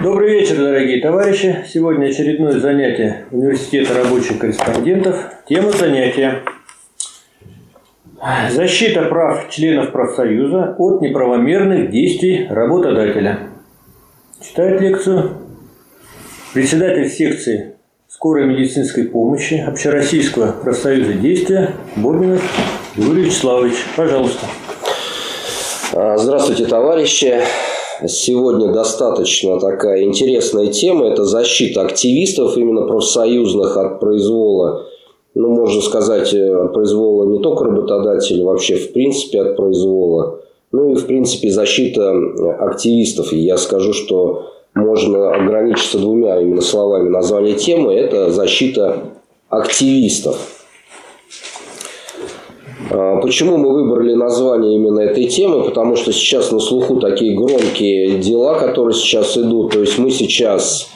Добрый вечер, дорогие товарищи. Сегодня очередное занятие Университета рабочих корреспондентов. Тема занятия – защита прав членов профсоюза от неправомерных действий работодателя. Читает лекцию председатель секции скорой медицинской помощи Общероссийского профсоюза действия Бобинов Юрий Вячеславович. Пожалуйста. Здравствуйте, товарищи. Сегодня достаточно такая интересная тема. Это защита активистов, именно профсоюзных от произвола. Ну, можно сказать, от произвола не только работодателя, вообще в принципе от произвола. Ну и в принципе защита активистов. И я скажу, что можно ограничиться двумя именно словами названия темы. Это защита активистов. А, почему мы выбрали название именно этой темы? Потому что сейчас на слуху такие громкие дела, которые сейчас идут. То есть мы сейчас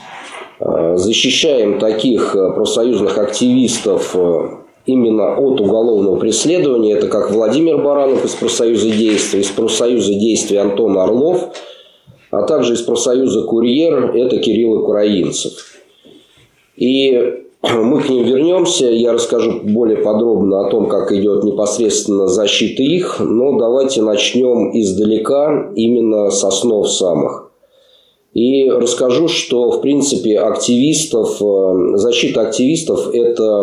а, защищаем таких а, профсоюзных активистов именно от уголовного преследования. Это как Владимир Баранов из профсоюза действия, из профсоюза действия Антон Орлов, а также из профсоюза Курьер, это Кирилл Украинцев. И мы к ним вернемся, я расскажу более подробно о том, как идет непосредственно защита их, но давайте начнем издалека, именно с основ самых. И расскажу, что в принципе активистов, э, защита активистов – это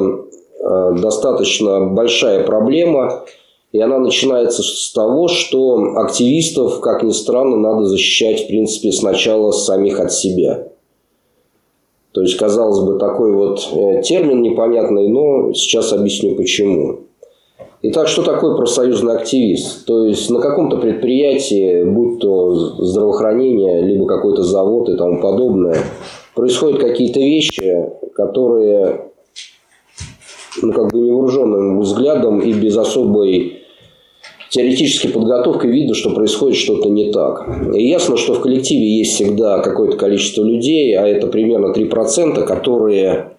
э, достаточно большая проблема, и она начинается с того, что активистов, как ни странно, надо защищать в принципе сначала самих от себя – то есть, казалось бы, такой вот э, термин непонятный, но сейчас объясню почему. Итак, что такое профсоюзный активист? То есть на каком-то предприятии, будь то здравоохранение, либо какой-то завод и тому подобное, происходят какие-то вещи, которые ну, как бы невооруженным взглядом и без особой теоретической подготовкой видно, что происходит что-то не так. И ясно, что в коллективе есть всегда какое-то количество людей, а это примерно 3%, которые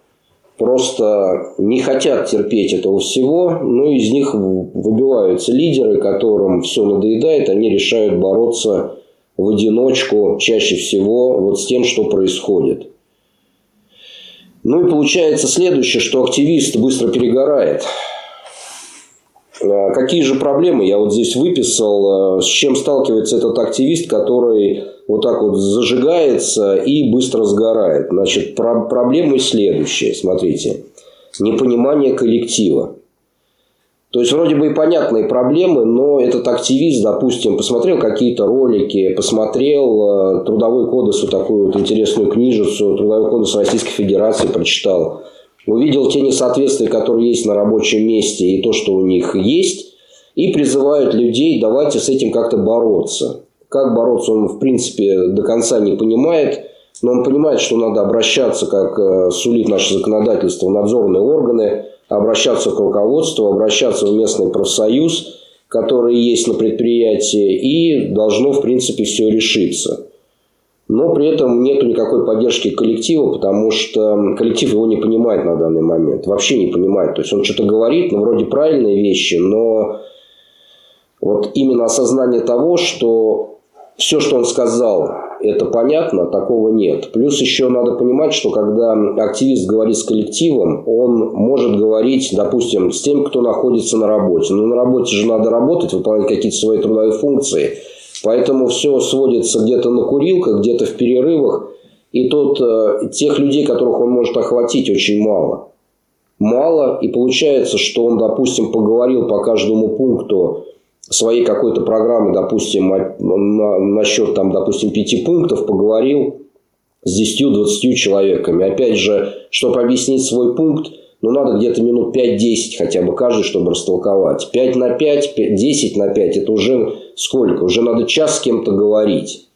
просто не хотят терпеть этого всего, но из них выбиваются лидеры, которым все надоедает, они решают бороться в одиночку чаще всего вот с тем, что происходит. Ну и получается следующее, что активист быстро перегорает. А какие же проблемы я вот здесь выписал, а, с чем сталкивается этот активист, который вот так вот зажигается и быстро сгорает. Значит, про проблемы следующие, смотрите. Непонимание коллектива. То есть, вроде бы и понятные проблемы, но этот активист, допустим, посмотрел какие-то ролики, посмотрел э, Трудовой кодекс, вот такую вот интересную книжицу, Трудовой кодекс Российской Федерации прочитал, увидел те несоответствия, которые есть на рабочем месте и то, что у них есть, и призывает людей, давайте с этим как-то бороться. Как бороться, он в принципе до конца не понимает, но он понимает, что надо обращаться, как э, сулит наше законодательство, в надзорные органы, обращаться к руководству, обращаться в местный профсоюз, который есть на предприятии, и должно, в принципе, все решиться но при этом нет никакой поддержки коллектива, потому что коллектив его не понимает на данный момент. Вообще не понимает. То есть он что-то говорит, ну, вроде правильные вещи, но вот именно осознание того, что все, что он сказал, это понятно, такого нет. Плюс еще надо понимать, что когда активист говорит с коллективом, он может говорить, допустим, с тем, кто находится на работе. Но на работе же надо работать, выполнять какие-то свои трудовые функции – Поэтому все сводится где-то на курилках, где-то в перерывах. И тут э, тех людей, которых он может охватить, очень мало. Мало, и получается, что он, допустим, поговорил по каждому пункту своей какой-то программы, допустим, на, насчет, там, допустим, пяти пунктов, поговорил с 10-20 человеками. Опять же, чтобы объяснить свой пункт, ну, надо где-то минут 5-10 хотя бы каждый, чтобы растолковать. 5 на 5, 10 на 5 – это уже сколько? Уже надо час с кем-то говорить.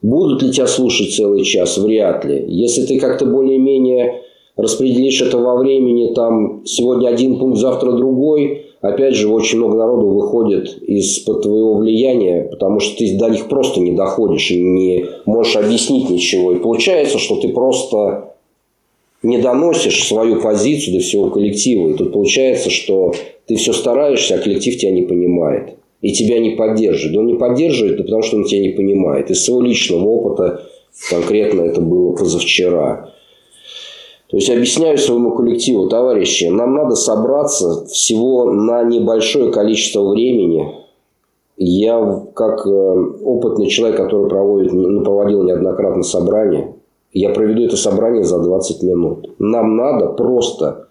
Будут ли тебя слушать целый час? Вряд ли. Если ты как-то более-менее распределишь это во времени, там сегодня один пункт, завтра другой, опять же, очень много народу выходит из-под твоего влияния, потому что ты до них просто не доходишь и не можешь объяснить ничего. И получается, что ты просто не доносишь свою позицию до всего коллектива. И тут получается, что ты все стараешься, а коллектив тебя не понимает. И тебя не поддерживает. Он не поддерживает, потому что он тебя не понимает. Из своего личного опыта Конкретно это было позавчера. То есть объясняю своему коллективу, товарищи, нам надо собраться всего на небольшое количество времени. Я, как э, опытный человек, который проводит, ну, проводил неоднократно собрания, я проведу это собрание за 20 минут. Нам надо просто,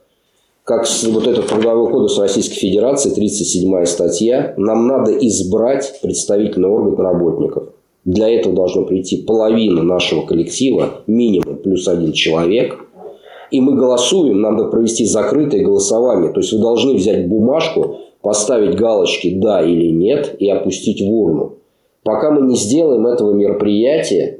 как вот этот трудовой кодекс Российской Федерации, 37 статья, нам надо избрать представительный орган работников. Для этого должно прийти половина нашего коллектива, минимум плюс один человек. И мы голосуем, надо провести закрытое голосование. То есть вы должны взять бумажку, поставить галочки «да» или «нет» и опустить в урну. Пока мы не сделаем этого мероприятия,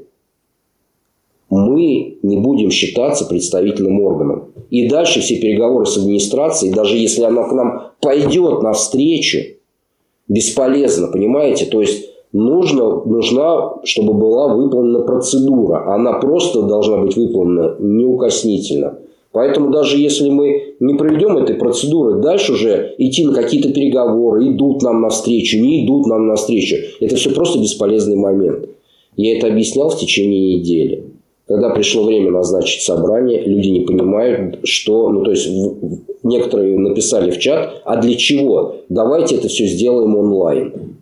мы не будем считаться представительным органом. И дальше все переговоры с администрацией, даже если она к нам пойдет навстречу, бесполезно, понимаете? То есть нужно, нужна, чтобы была выполнена процедура. Она просто должна быть выполнена неукоснительно. Поэтому даже если мы не проведем этой процедуры, дальше уже идти на какие-то переговоры, идут нам навстречу, не идут нам навстречу. Это все просто бесполезный момент. Я это объяснял в течение недели. Когда пришло время назначить собрание, люди не понимают, что... Ну, то есть, некоторые написали в чат, а для чего? Давайте это все сделаем онлайн.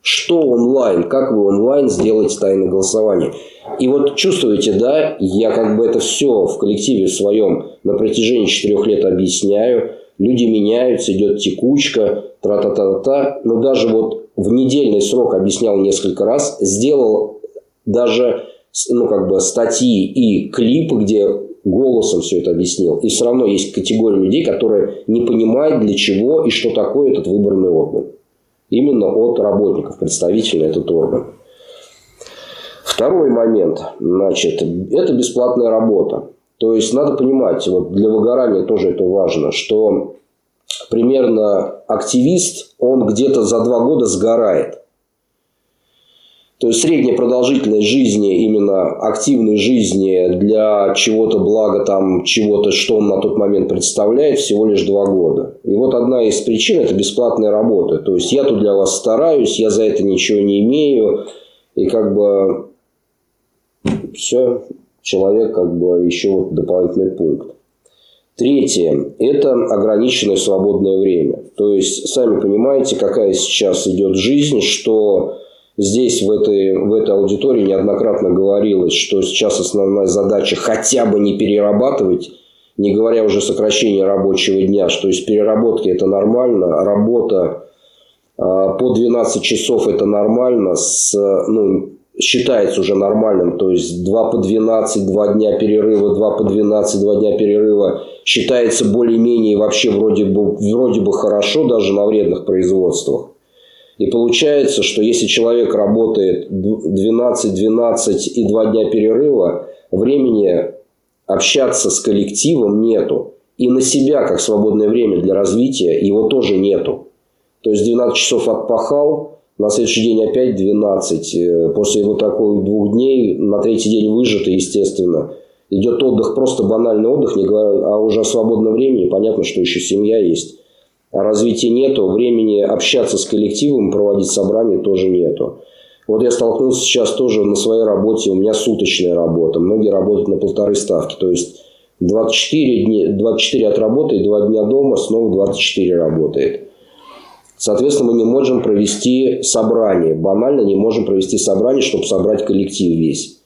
Что онлайн? Как вы онлайн сделаете тайное голосование? И вот чувствуете, да, я как бы это все в коллективе своем на протяжении четырех лет объясняю. Люди меняются, идет текучка, тра-та-та-та. Но даже вот в недельный срок объяснял несколько раз, сделал даже ну, как бы статьи и клипы, где голосом все это объяснил. И все равно есть категория людей, которые не понимают, для чего и что такое этот выборный орган именно от работников, представительный этот орган. Второй момент, значит, это бесплатная работа. То есть надо понимать, вот для выгорания тоже это важно, что примерно активист, он где-то за два года сгорает. То есть средняя продолжительность жизни, именно активной жизни для чего-то блага, там, чего-то, что он на тот момент представляет, всего лишь два года. И вот одна из причин – это бесплатная работа. То есть я тут для вас стараюсь, я за это ничего не имею. И как бы все, человек как бы еще вот дополнительный пункт. Третье – это ограниченное свободное время. То есть, сами понимаете, какая сейчас идет жизнь, что Здесь, в этой, в этой аудитории, неоднократно говорилось, что сейчас основная задача хотя бы не перерабатывать, не говоря уже сокращение рабочего дня, что есть переработки это нормально, работа а, по 12 часов это нормально, с, ну, считается уже нормальным, то есть 2 по 12, 2 дня перерыва, 2 по 12, 2 дня перерыва считается более-менее вообще вроде бы, вроде бы хорошо даже на вредных производствах. И получается, что если человек работает 12-12 и 2 дня перерыва, времени общаться с коллективом нету. И на себя, как свободное время для развития, его тоже нету. То есть 12 часов отпахал, на следующий день опять 12. Э, после вот такой двух дней, на третий день выжато, естественно. Идет отдых, просто банальный отдых, не говоря, а уже о свободном времени. Понятно, что еще семья есть развития нету, времени общаться с коллективом, проводить собрания тоже нету. Вот я столкнулся сейчас тоже на своей работе, у меня суточная работа, многие работают на полторы ставки, то есть 24, дни, 24 отработает, 2 дня дома, снова 24 работает. Соответственно, мы не можем провести собрание, банально не можем провести собрание, чтобы собрать коллектив весь.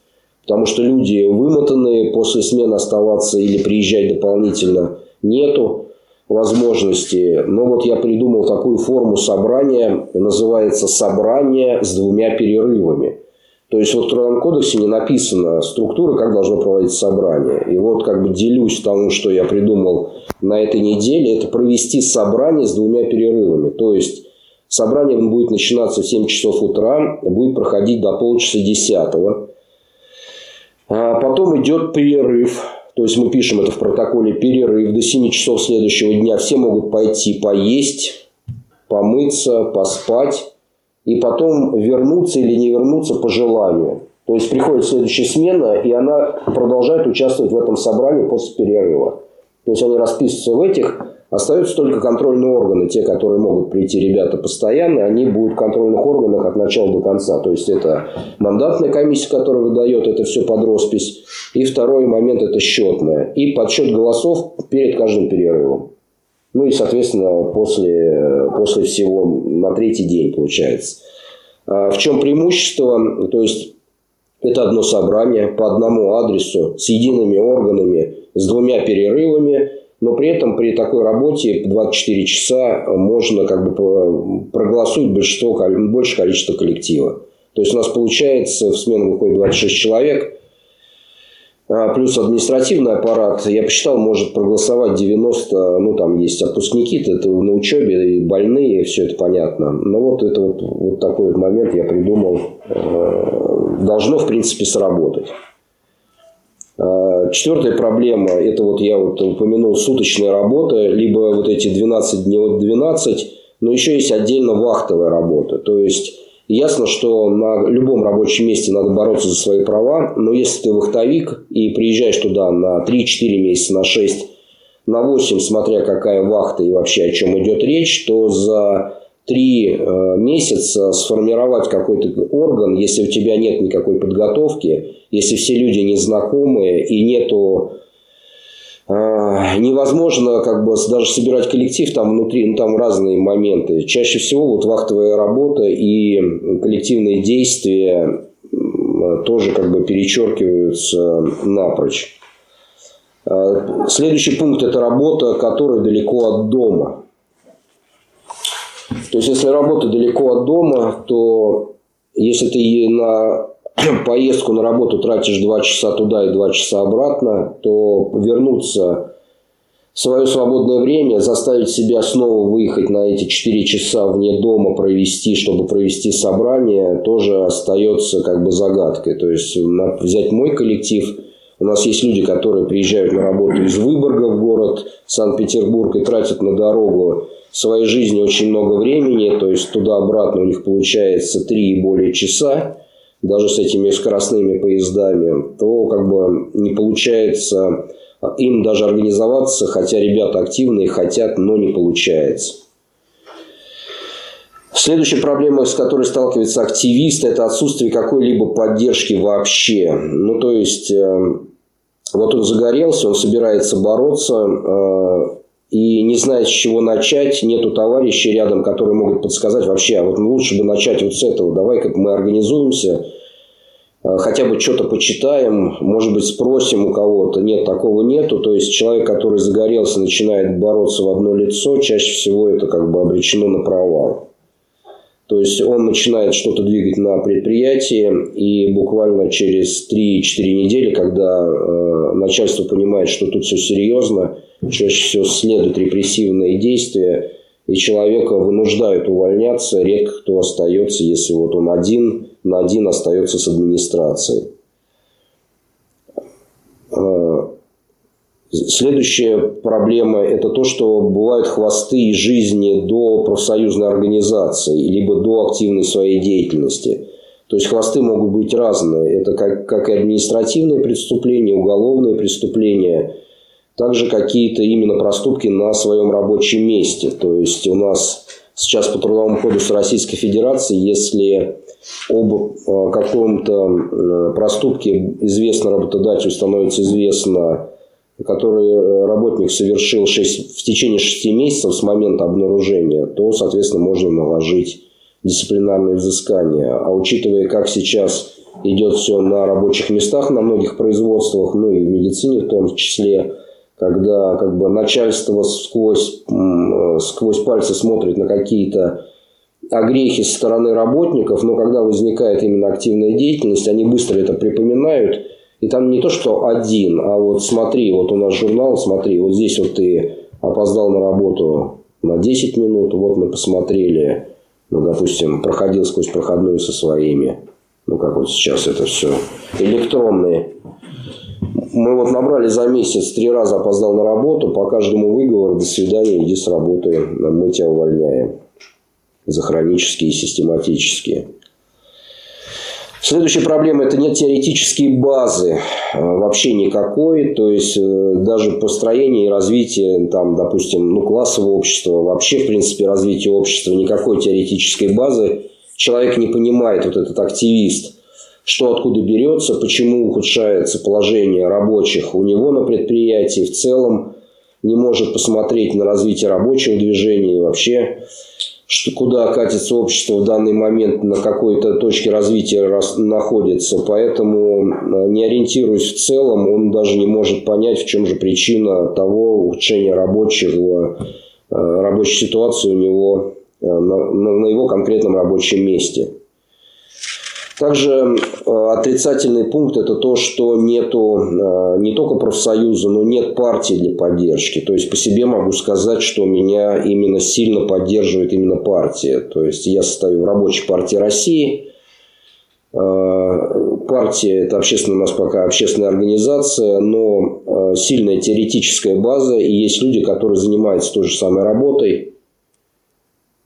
Потому что люди вымотанные, после смены оставаться или приезжать дополнительно нету возможности. Но вот я придумал такую форму собрания, называется «собрание с двумя перерывами». То есть вот в Трудовом кодексе не написана структура, как должно проводиться собрание. И вот как бы делюсь тому, что я придумал на этой неделе, это провести собрание с двумя перерывами. То есть собрание будет начинаться в 7 часов утра, будет проходить до полчаса 10. А потом идет перерыв то есть мы пишем это в протоколе перерыв до 7 часов следующего дня. Все могут пойти поесть, помыться, поспать и потом вернуться или не вернуться по желанию. То есть приходит следующая смена, и она продолжает участвовать в этом собрании после перерыва. То есть они расписываются в этих Остаются только контрольные органы, те, которые могут прийти ребята постоянно, они будут в контрольных органах от начала до конца. То есть это мандатная комиссия, которая выдает это все под роспись. И второй момент это счетная. И подсчет голосов перед каждым перерывом. Ну и, соответственно, после, после всего на третий день получается. А в чем преимущество? То есть это одно собрание по одному адресу с едиными органами, с двумя перерывами – но при этом при такой работе 24 часа можно как бы проголосовать большинство, большее количество коллектива. То есть у нас получается в смену выходит 26 человек, а, плюс административный аппарат, я посчитал, может проголосовать 90, ну там есть отпускники, это на учебе, и больные, все это понятно. Но вот это вот, вот такой вот момент я придумал, э, должно в принципе сработать. А, четвертая проблема, это вот я вот упомянул суточная работа, либо вот эти 12 дней от 12, но еще есть отдельно вахтовая работа. То есть ясно, что на любом рабочем месте надо бороться за свои права, но если ты вахтовик и приезжаешь туда на 3-4 месяца, на 6, на 8, смотря какая вахта и вообще о чем идет речь, то за три э, месяца сформировать какой-то орган, если у тебя нет никакой подготовки, если все люди незнакомые и нету э, невозможно как бы даже собирать коллектив там внутри, ну там разные моменты. Чаще всего вот вахтовая работа и коллективные действия тоже как бы перечеркиваются напрочь. Э, следующий пункт – это работа, которая далеко от дома. То есть, если работа далеко от дома, то если ты на поездку на работу тратишь 2 часа туда и 2 часа обратно, то вернуться в свое свободное время, заставить себя снова выехать на эти 4 часа вне дома провести, чтобы провести собрание, тоже остается как бы загадкой. То есть взять мой коллектив, у нас есть люди, которые приезжают на работу из Выборга в город Санкт-Петербург и тратят на дорогу своей жизни очень много времени, то есть туда-обратно у них получается 3 и более часа, даже с этими скоростными поездами, то как бы не получается им даже организоваться, хотя ребята активные, хотят, но не получается. Следующая проблема, с которой сталкивается активист, это отсутствие какой-либо поддержки вообще. Ну, то есть, э, вот он загорелся, он собирается бороться, э, и не знает, с чего начать, нету товарищей рядом, которые могут подсказать вообще, а вот лучше бы начать вот с этого, давай как мы организуемся, а, хотя бы что-то почитаем, может быть, спросим у кого-то. Нет, такого нету. То есть, человек, который загорелся, начинает бороться в одно лицо, чаще всего это как бы обречено на провал. То есть, он начинает что-то двигать на предприятии, и буквально через 3-4 недели, когда э, начальство понимает, что тут все серьезно, чаще всего следуют репрессивные действия, и человека вынуждают увольняться, редко кто остается, если вот он один на один остается с администрацией. А, следующая проблема – это то, что бывают хвосты из жизни до профсоюзной организации, либо до активной своей деятельности. То есть хвосты могут быть разные. Это как, как и административные преступления, уголовные преступления – также какие-то именно проступки на своем рабочем месте. То есть у нас сейчас по Трудовому кодексу Российской Федерации, если об э, каком-то э, проступке известно работодателю, становится известно, который э, работник совершил 6, в течение 6 месяцев с момента обнаружения, то, соответственно, можно наложить дисциплинарное взыскание. А учитывая, как сейчас идет все на рабочих местах, на многих производствах, ну и в медицине в том числе, когда как бы начальство сквозь, сквозь пальцы смотрит на какие-то огрехи со стороны работников, но когда возникает именно активная деятельность, они быстро это припоминают. И там не то, что один, а вот смотри, вот у нас журнал, смотри, вот здесь вот ты опоздал на работу на 10 минут, вот мы посмотрели, ну, допустим, проходил сквозь проходную со своими, ну, как вот сейчас это все, электронные мы вот набрали за месяц, три раза опоздал на работу, по каждому выговору, до свидания, иди с работы, мы тебя увольняем. За хронические и систематические. Следующая проблема – это нет теоретической базы э, вообще никакой, то есть э, даже построение и развитие, там, допустим, ну, классового общества, вообще, в принципе, развитие общества, никакой теоретической базы. Человек не понимает, вот этот активист, что откуда берется, почему ухудшается положение рабочих у него на предприятии, в целом не может посмотреть на развитие рабочего движения и вообще что куда катится общество в данный момент, на какой-то точке развития находится. Поэтому, э, не ориентируясь в целом, он даже не может понять, в чем же причина того ухудшения рабочего, э, рабочей ситуации у него э, на, на его конкретном рабочем месте. Также э, отрицательный пункт – это то, что нету э, не только профсоюза, но нет партии для поддержки. То есть, по себе могу сказать, что меня именно сильно поддерживает именно партия. То есть, я состою в рабочей партии России. Э, партия – это общественная у нас пока общественная организация, но сильная теоретическая база. И есть люди, которые занимаются той же самой работой –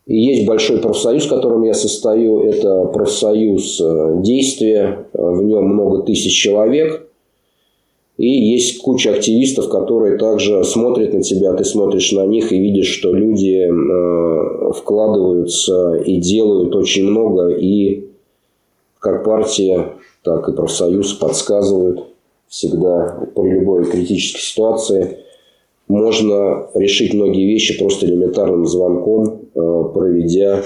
есть большой профсоюз, в котором я состою. Это профсоюз э, действия. В нем много тысяч человек. И есть куча активистов, которые также смотрят на тебя, ты смотришь на них и видишь, что люди э, вкладываются и делают очень много. И как партия, так и профсоюз подсказывают всегда при любой критической ситуации. Можно решить многие вещи просто элементарным звонком, Э, проведя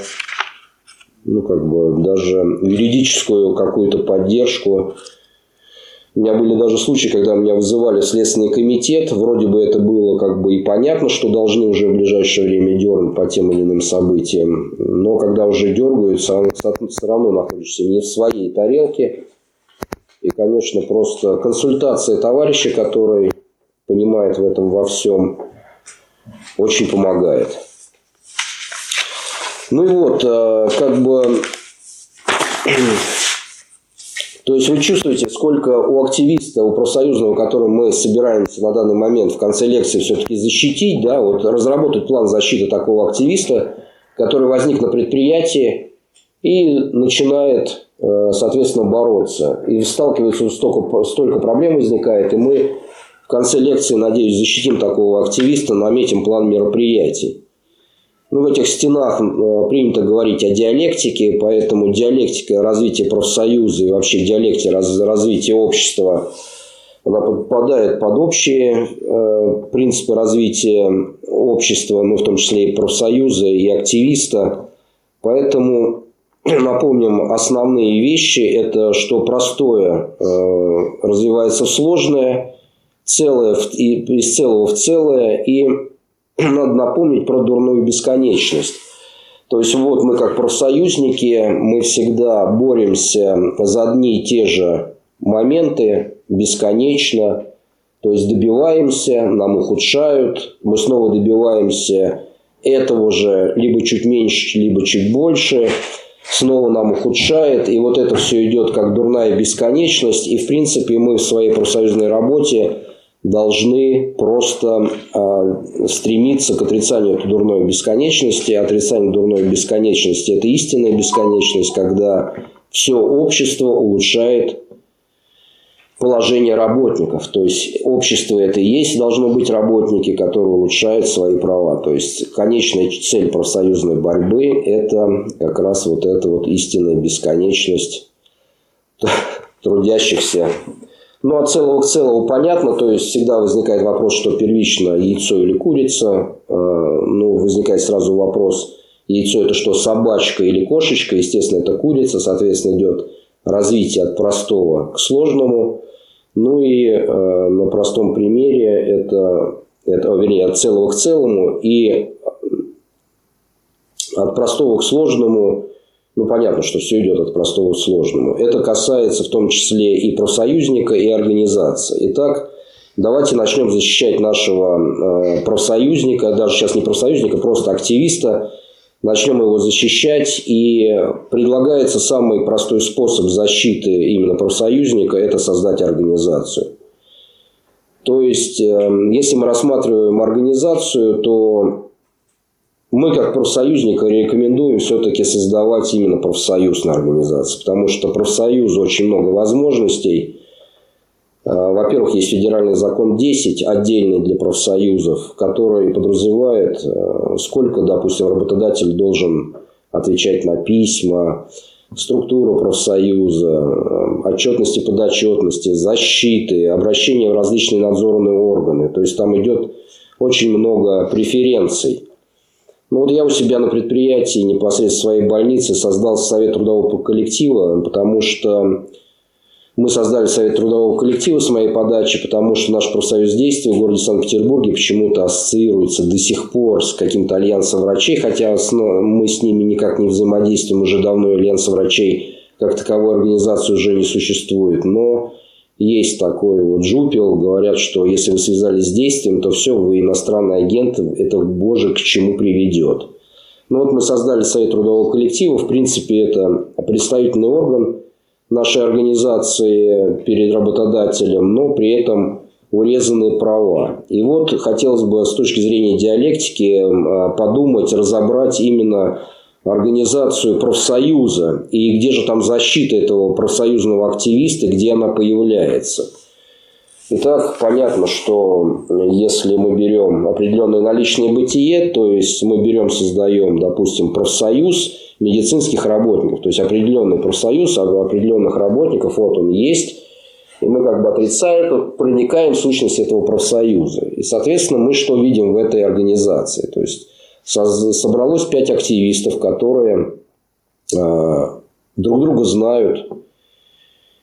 ну, как бы даже юридическую какую-то поддержку. У меня были даже случаи, когда меня вызывали в Следственный комитет. Вроде бы это было как бы и понятно, что должны уже в ближайшее время дернуть по тем или иным событиям. Но когда уже дергаются, все равно находишься не в своей тарелке. И, конечно, просто консультация товарища, который понимает в этом во всем, очень помогает. Ну и вот, э, как бы... То есть вы чувствуете, сколько у активиста, у профсоюзного, которым мы собираемся на данный момент в конце лекции все-таки защитить, да, вот разработать план защиты такого активиста, который возник на предприятии и начинает, э, соответственно, бороться. И сталкивается столько, столько проблем возникает, и мы в конце лекции, надеюсь, защитим такого активиста, наметим план мероприятий. Ну, в этих стенах э, принято говорить о диалектике, поэтому диалектика развития профсоюза и вообще диалекте развития общества она подпадает под общие э, принципы развития общества, ну, в том числе и профсоюза, и активиста. Поэтому напомним основные вещи. Это что простое э, развивается в сложное, целое в, и, из целого в целое, и надо напомнить про дурную бесконечность. То есть вот мы как профсоюзники, мы всегда боремся за одни и те же моменты бесконечно. То есть добиваемся, нам ухудшают, мы снова добиваемся этого же либо чуть меньше, либо чуть больше, снова нам ухудшает, и вот это все идет как дурная бесконечность, и в принципе мы в своей профсоюзной работе должны просто э, стремиться к отрицанию этой дурной бесконечности. Отрицание дурной бесконечности – это истинная бесконечность, когда все общество улучшает положение работников. То есть общество это и есть должно быть работники, которые улучшают свои права. То есть конечная цель профсоюзной борьбы – это как раз вот эта вот истинная бесконечность трудящихся ну, от целого к целому понятно, то есть всегда возникает вопрос, что первично яйцо или курица. Э, ну, возникает сразу вопрос, яйцо это что, собачка или кошечка? Естественно, это курица, соответственно, идет развитие от простого к сложному. Ну и э, на простом примере это, это, вернее, от целого к целому и от простого к сложному ну, понятно, что все идет от простого к сложному. Это касается в том числе и профсоюзника, и организации. Итак, давайте начнем защищать нашего э, профсоюзника, даже сейчас не профсоюзника, просто активиста. Начнем его защищать. И предлагается самый простой способ защиты именно профсоюзника – это создать организацию. То есть, э, если мы рассматриваем организацию, то мы как профсоюзники рекомендуем все-таки создавать именно профсоюзную организацию, потому что профсоюзу очень много возможностей. А, во-первых, есть федеральный закон 10, отдельный для профсоюзов, который подразумевает, а, сколько, допустим, работодатель должен отвечать на письма, структуру профсоюза, а, отчетности, подотчетности, защиты, обращения в различные надзорные органы. То есть там идет очень много преференций. Ну вот я у себя на предприятии, непосредственно в своей больнице, создал совет трудового коллектива, потому что мы создали совет трудового коллектива с моей подачи, потому что наш профсоюз действия в городе Санкт-Петербурге почему-то ассоциируется до сих пор с каким-то альянсом врачей, хотя мы с ними никак не взаимодействуем, уже давно альянса врачей как таковой организации уже не существует. Но есть такой вот жупел, говорят, что если вы связались с действием, то все, вы иностранный агент, это боже к чему приведет. Ну вот мы создали Совет трудового коллектива, в принципе это представительный орган нашей организации перед работодателем, но при этом урезанные права. И вот хотелось бы с точки зрения диалектики подумать, разобрать именно организацию профсоюза и где же там защита этого профсоюзного активиста, где она появляется. Итак, понятно, что если мы берем определенное наличное бытие, то есть мы берем, создаем, допустим, профсоюз медицинских работников, то есть определенный профсоюз определенных работников, вот он есть, и мы как бы отрицая это, проникаем в сущность этого профсоюза. И, соответственно, мы что видим в этой организации? То есть собралось пять активистов, которые а, друг друга знают.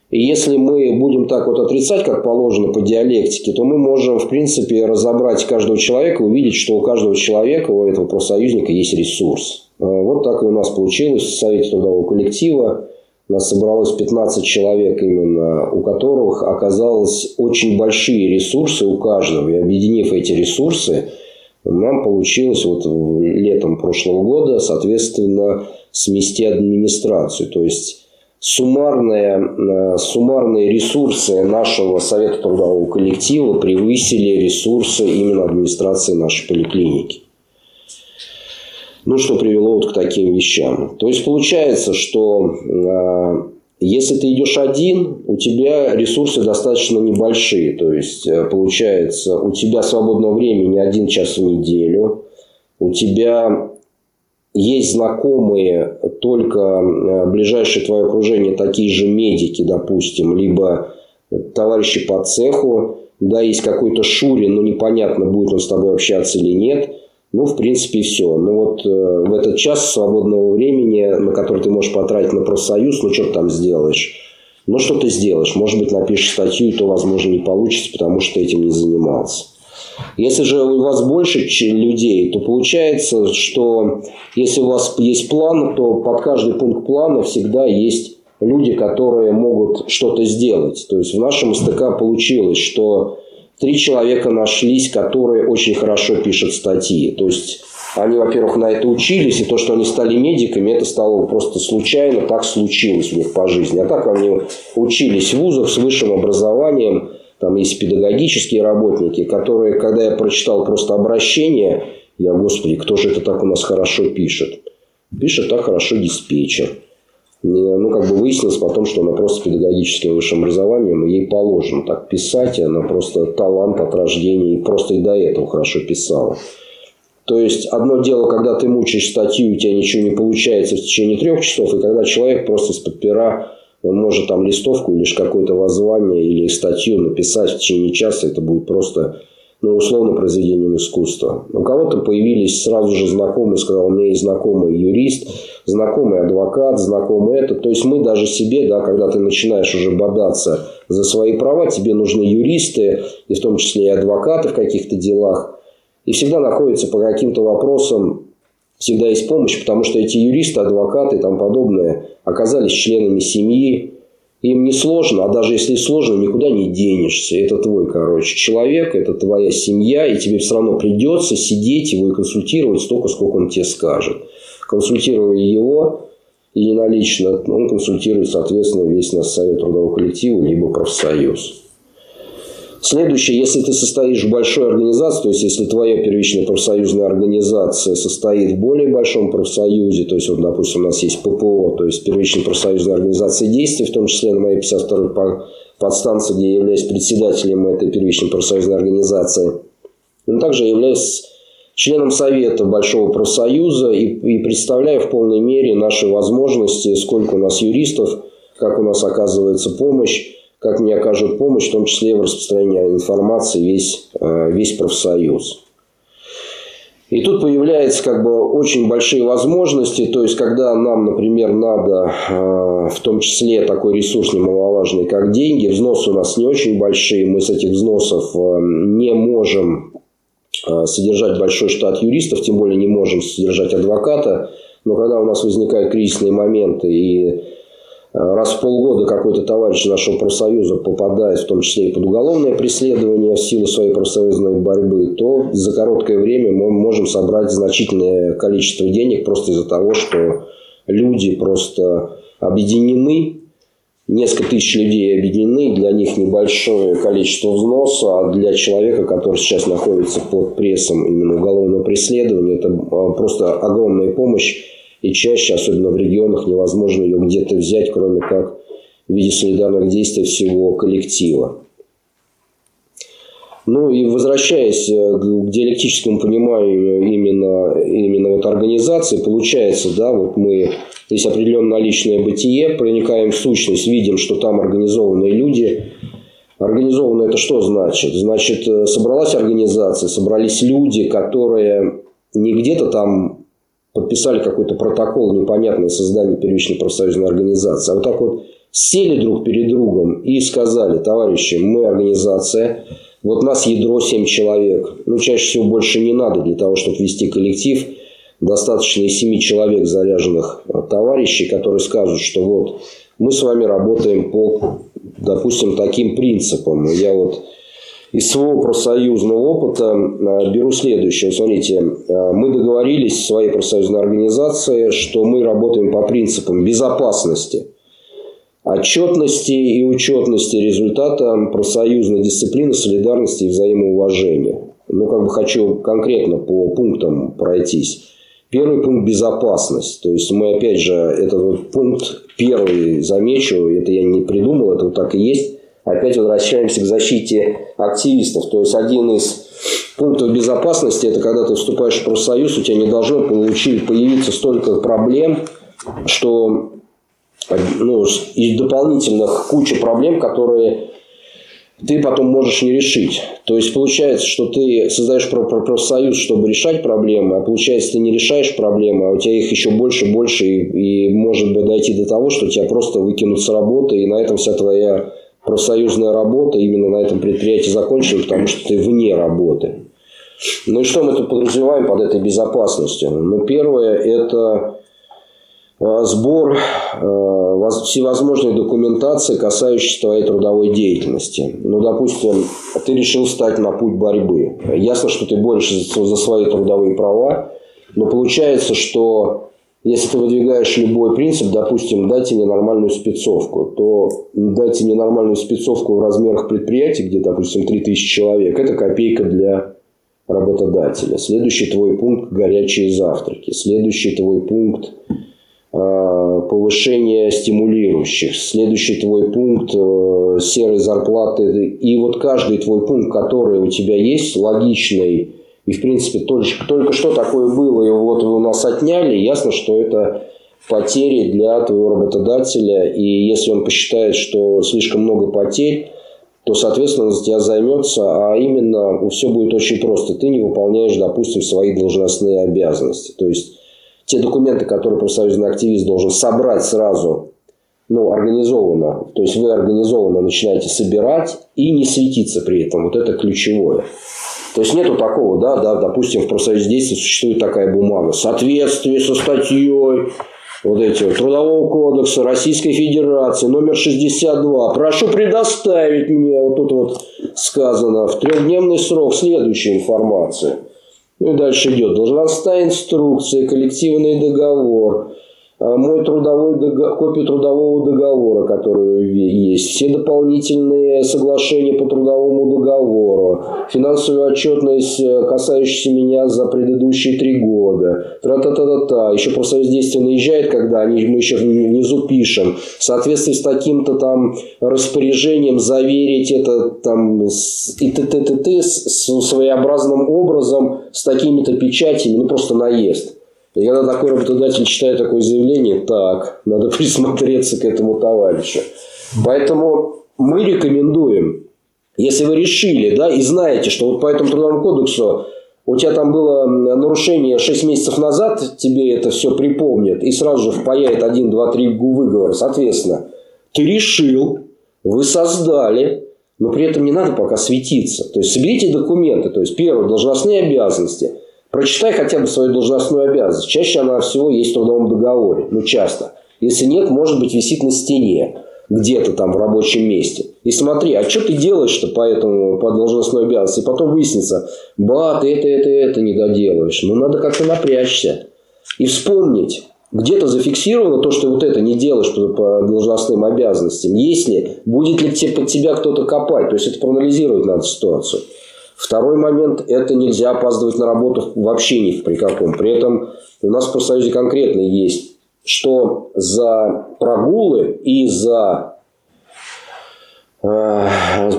И если мы будем так вот отрицать, как положено по диалектике, то мы можем, в принципе, разобрать каждого человека, увидеть, что у каждого человека, у этого профсоюзника есть ресурс. А, вот так и у нас получилось в Совете трудового коллектива. У нас собралось 15 человек именно, у которых оказалось очень большие ресурсы у каждого. И объединив эти ресурсы, нам получилось вот летом прошлого года, соответственно, смести администрацию. То есть суммарные, э, суммарные ресурсы нашего Совета трудового коллектива превысили ресурсы именно администрации нашей поликлиники. Ну, что привело вот к таким вещам. То есть получается, что э, если ты идешь один, у тебя ресурсы достаточно небольшие. То есть, э, получается, у тебя свободного времени один час в неделю. У тебя есть знакомые, только э, ближайшее твое окружение, такие же медики, допустим, либо товарищи по цеху. Да, есть какой-то Шурин, но непонятно, будет он с тобой общаться или нет. Ну, в принципе, все. Ну, вот э, в этот час свободного времени, на который ты можешь потратить на профсоюз, ну, что ты там сделаешь? Ну, что ты сделаешь? Может быть, напишешь статью, и то, возможно, не получится, потому что этим не занимался. Если же у вас больше людей, то получается, что если у вас есть план, то под каждый пункт плана всегда есть люди, которые могут что-то сделать. То есть в нашем СТК получилось, что три человека нашлись, которые очень хорошо пишут статьи. То есть они, во-первых, на это учились, и то, что они стали медиками, это стало просто случайно, так случилось у них по жизни. А так они учились в вузах с высшим образованием, там есть педагогические работники, которые, когда я прочитал просто обращение, я, господи, кто же это так у нас хорошо пишет? Пишет так хорошо диспетчер ну, как бы выяснилось потом, что она просто педагогическим высшим образованием, и ей положено так писать, и она просто талант от рождения, и просто и до этого хорошо писала. То есть, одно дело, когда ты мучаешь статью, у тебя ничего не получается в течение трех часов, и когда человек просто из-под пера, он может там листовку или какое-то воззвание или статью написать в течение часа, это будет просто ну, условно, произведением искусства. У кого-то появились сразу же знакомые, сказал, у меня есть знакомый юрист, знакомый адвокат, знакомый это. То есть мы даже себе, да, когда ты начинаешь уже бодаться за свои права, тебе нужны юристы, и в том числе и адвокаты в каких-то делах. И всегда находятся по каким-то вопросам, всегда есть помощь, потому что эти юристы, адвокаты и тому подобное оказались членами семьи, им не сложно, а даже если сложно, никуда не денешься. Это твой, короче, человек, это твоя семья, и тебе все равно придется сидеть его и консультировать столько, сколько он тебе скажет. Консультируя его, или налично, он консультирует, соответственно, весь наш совет трудового коллектива, либо профсоюз. Следующее, если ты состоишь в большой организации, то есть если твоя первичная профсоюзная организация состоит в более большом профсоюзе, то есть, вот, допустим, у нас есть ППО, то есть первичная профсоюзная организация действий, в том числе на моей 52-й подстанции, где я являюсь председателем этой первичной профсоюзной организации, но также являюсь членом Совета Большого профсоюза и, и представляю в полной мере наши возможности, сколько у нас юристов, как у нас оказывается помощь, как мне окажут помощь, в том числе в распространении информации весь, э, весь профсоюз. И тут появляются как бы очень большие возможности, то есть когда нам, например, надо э, в том числе такой ресурс немаловажный, как деньги, взносы у нас не очень большие, мы с этих взносов э, не можем содержать большой штат юристов, тем более не можем содержать адвоката, но когда у нас возникают кризисные моменты и раз в полгода какой-то товарищ нашего профсоюза попадает в том числе и под уголовное преследование в силу своей профсоюзной борьбы, то за короткое время мы можем собрать значительное количество денег просто из-за того, что люди просто объединены, несколько тысяч людей объединены, для них небольшое количество взноса, а для человека, который сейчас находится под прессом именно уголовного преследования, это а, просто огромная помощь и чаще, особенно в регионах, невозможно ее где-то взять, кроме как в виде солидарных действий всего коллектива. Ну и возвращаясь э, к диалектическому пониманию именно, именно вот организации, получается, да, вот мы, есть определенное личное бытие, проникаем в сущность, видим, что там организованные люди. Организованно это что значит? Значит, э, собралась организация, собрались люди, которые не где-то там подписали какой-то протокол непонятное создание первичной профсоюзной организации. А вот так вот сели друг перед другом и сказали, товарищи, мы организация, вот нас ядро 7 человек. Ну, чаще всего больше не надо для того, чтобы вести коллектив. Достаточно и 7 человек заряженных товарищей, которые скажут, что вот мы с вами работаем по, допустим, таким принципам. Я вот из своего профсоюзного опыта э, беру следующее. Смотрите, э, мы договорились в своей профсоюзной организации, что мы работаем по принципам безопасности, отчетности и учетности результата профсоюзной дисциплины, солидарности и взаимоуважения. Ну, как бы хочу конкретно по пунктам пройтись. Первый пункт – безопасность. То есть, мы, опять же, этот пункт первый замечу, это я не придумал, это вот так и есть опять возвращаемся к защите активистов. То есть один из пунктов безопасности это когда ты вступаешь в профсоюз, у тебя не должно получить, появиться столько проблем, что ну, из дополнительных куча проблем, которые ты потом можешь не решить. То есть получается, что ты создаешь профсоюз, чтобы решать проблемы, а получается, ты не решаешь проблемы, а у тебя их еще больше, больше, и, и может быть дойти до того, что тебя просто выкинут с работы, и на этом вся твоя профсоюзная работа именно на этом предприятии закончена, потому что ты вне работы. Ну и что мы тут подразумеваем под этой безопасностью? Ну, первое – это а, сбор а, всевозможной документации, касающейся твоей трудовой деятельности. Ну, допустим, ты решил стать на путь борьбы. Ясно, что ты борешься за свои трудовые права, но получается, что если ты выдвигаешь любой принцип, допустим, дайте мне нормальную спецовку, то дайте мне нормальную спецовку в размерах предприятий, где, допустим, 3000 человек, это копейка для работодателя. Следующий твой пункт – горячие завтраки. Следующий твой пункт а, – повышение стимулирующих. Следующий твой пункт э, – серой зарплаты. И вот каждый твой пункт, который у тебя есть, логичный, и, в принципе, только, только что такое было, и вот вы у нас отняли, ясно, что это потери для твоего работодателя. И если он посчитает, что слишком много потерь, то, соответственно, он за тебя займется, а именно все будет очень просто. Ты не выполняешь, допустим, свои должностные обязанности. То есть, те документы, которые профсоюзный активист должен собрать сразу, ну, организованно, то есть вы организованно начинаете собирать и не светиться при этом. Вот это ключевое. То есть нету такого, да, да, допустим, в профсоюзе действий существует такая бумага. Соответствие со статьей вот эти Трудового кодекса Российской Федерации, номер 62. Прошу предоставить мне, вот тут вот сказано, в трехдневный срок следующую информацию. Ну и дальше идет должностная инструкция, коллективный договор, мой трудовой договор, копию трудового договора, который есть, все дополнительные соглашения по трудовому договору, финансовую отчетность, э, касающуюся меня за предыдущие три года, тра-та-та-та-та. Еще профсоюз действия наезжает, когда они, мы еще внизу пишем, в соответствии с таким-то там распоряжением заверить это там и т т т т с своеобразным образом, с такими-то печатями, ну просто наезд. И когда такой работодатель читает такое заявление, так, надо присмотреться к этому товарищу. Поэтому мы рекомендуем, если вы решили, да, и знаете, что вот по этому трудовому кодексу у тебя там было нарушение 6 месяцев назад, тебе это все припомнят, и сразу же впаяет 1, 2, 3 выговор, соответственно, ты решил, вы создали, но при этом не надо пока светиться. То есть, соберите документы, то есть, первое, должностные обязанности – Прочитай хотя бы свою должностную обязанность. Чаще она всего есть в трудовом договоре. Ну, часто. Если нет, может быть, висит на стене где-то там в рабочем месте. И смотри, а что ты делаешь-то по этому, по должностной обязанности? И потом выяснится, ба, ты это, это, это не доделаешь. Ну, надо как-то напрячься. И вспомнить, где-то зафиксировано то, что вот это не делаешь по, должностным обязанностям. Если, будет ли под тебя кто-то копать. То есть, это проанализировать надо ситуацию. Второй момент – это нельзя опаздывать на работу вообще ни при каком. При этом у нас в профсоюзе конкретно есть, что за прогулы и за э,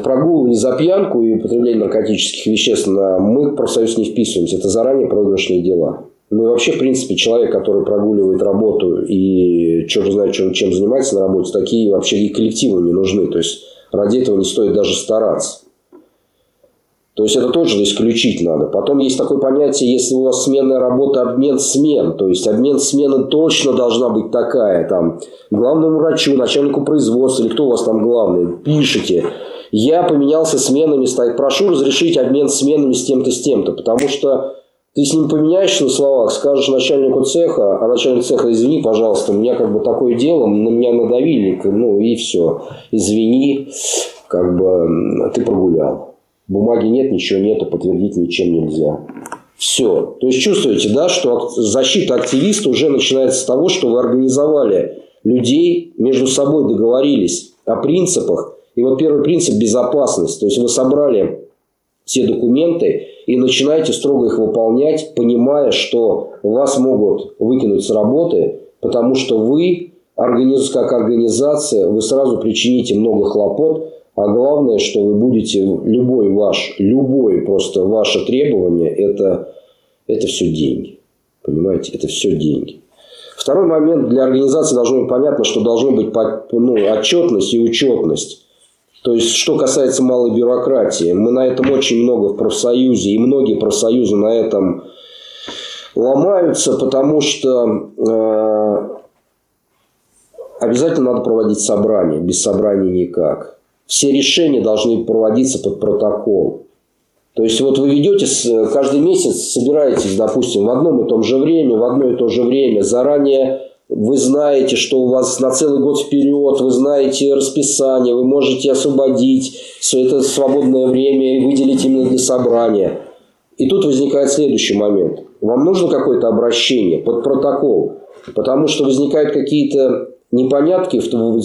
прогулы и за пьянку и употребление наркотических веществ на мы в профсоюз не вписываемся. Это заранее проигрышные дела. Ну и вообще, в принципе, человек, который прогуливает работу и черт знает, чем, чем занимается на работе, такие вообще и коллективы не нужны. То есть ради этого не стоит даже стараться. То есть это тоже исключить надо. Потом есть такое понятие, если у вас сменная работа, обмен смен. То есть обмен смены точно должна быть такая. Там, главному врачу, начальнику производства или кто у вас там главный, пишите. Я поменялся сменами, прошу разрешить обмен сменами с тем-то, с тем-то. Потому что ты с ним поменяешься на словах, скажешь начальнику цеха, а начальник цеха, извини, пожалуйста, у меня как бы такое дело, на меня надавили, ну и все. Извини, как бы ты прогулял. Бумаги нет, ничего нету, подтвердить ничем нельзя. Все. То есть чувствуете, да, что защита активиста уже начинается с того, что вы организовали людей, между собой договорились о принципах. И вот первый принцип – безопасность. То есть вы собрали все документы и начинаете строго их выполнять, понимая, что вас могут выкинуть с работы, потому что вы, как организация, вы сразу причините много хлопот, а главное, что вы будете, любой ваш, любой просто ваше требование, это, это все деньги. Понимаете, это все деньги. Второй момент, для организации должно быть понятно, что должно быть ну, отчетность и учетность. То есть, что касается малой бюрократии, мы на этом очень много в профсоюзе, и многие профсоюзы на этом ломаются, потому что э, обязательно надо проводить собрания, без собраний никак все решения должны проводиться под протокол. То есть вот вы ведете каждый месяц, собираетесь, допустим, в одном и том же время, в одно и то же время, заранее вы знаете, что у вас на целый год вперед, вы знаете расписание, вы можете освободить все это свободное время и выделить именно для собрания. И тут возникает следующий момент. Вам нужно какое-то обращение под протокол, потому что возникают какие-то непонятки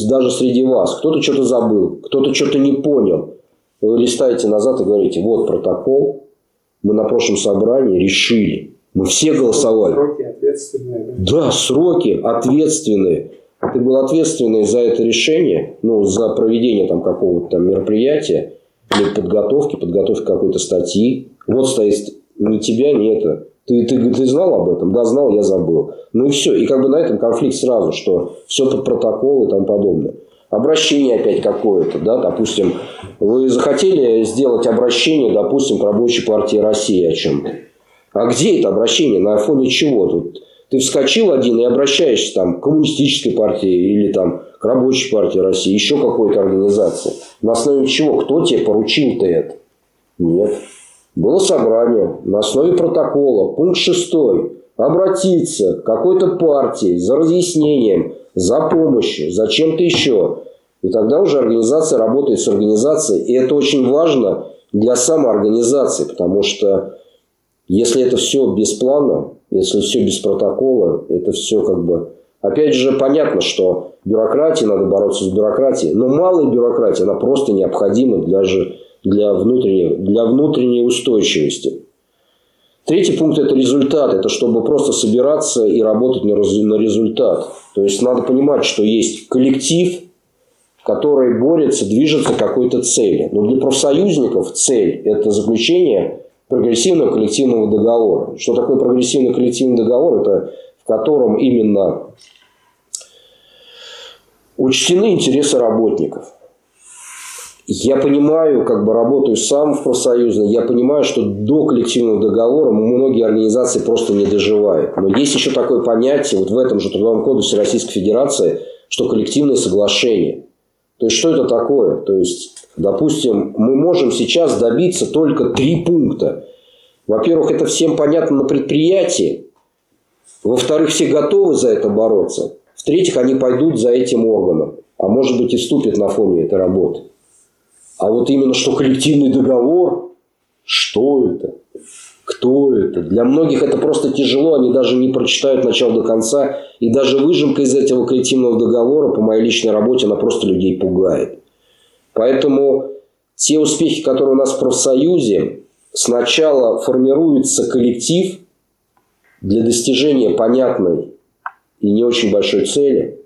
даже среди вас. Кто-то что-то забыл, кто-то что-то не понял. Вы листаете назад и говорите, вот протокол, мы на прошлом собрании решили. Мы все голосовали. Сроки ответственные. Да, сроки ответственные. Ты был ответственный за это решение, ну, за проведение там какого-то там мероприятия или подготовки, подготовки какой-то статьи. Вот стоит ни тебя, ни это. Ты, ты, ты знал об этом? Да, знал, я забыл. Ну и все. И как бы на этом конфликт сразу, что все под протокол и тому подобное. Обращение опять какое-то, да, допустим, вы захотели сделать обращение, допустим, к рабочей партии России о чем-то. А где это обращение? На фоне чего? Тут ты вскочил один и обращаешься там, к коммунистической партии или там, к рабочей партии России, еще какой-то организации. На основе чего? Кто тебе поручил-то это? Нет. Было собрание на основе протокола, пункт 6, обратиться к какой-то партии за разъяснением, за помощью, за чем-то еще. И тогда уже организация работает с организацией. И это очень важно для самоорганизации, потому что если это все без плана, если все без протокола, это все как бы Опять же, понятно, что бюрократии, надо бороться с бюрократией, но малая бюрократия, она просто необходима для, же, для, внутренней, для внутренней устойчивости. Третий пункт – это результат. Это чтобы просто собираться и работать на результат. То есть, надо понимать, что есть коллектив, который борется, движется к какой-то цели. Но для профсоюзников цель – это заключение прогрессивного коллективного договора. Что такое прогрессивный коллективный договор? Это в котором именно учтены интересы работников. Я понимаю, как бы работаю сам в профсоюзной, я понимаю, что до коллективного договора многие организации просто не доживают. Но есть еще такое понятие, вот в этом же Трудовом кодексе Российской Федерации, что коллективное соглашение. То есть, что это такое? То есть, допустим, мы можем сейчас добиться только три пункта. Во-первых, это всем понятно на предприятии. Во-вторых, все готовы за это бороться. В-третьих, они пойдут за этим органом. А может быть и вступят на фоне этой работы. А вот именно что коллективный договор, что это? Кто это? Для многих это просто тяжело, они даже не прочитают начало до конца. И даже выжимка из этого коллективного договора по моей личной работе, она просто людей пугает. Поэтому те успехи, которые у нас в профсоюзе, сначала формируется коллектив для достижения понятной и не очень большой цели,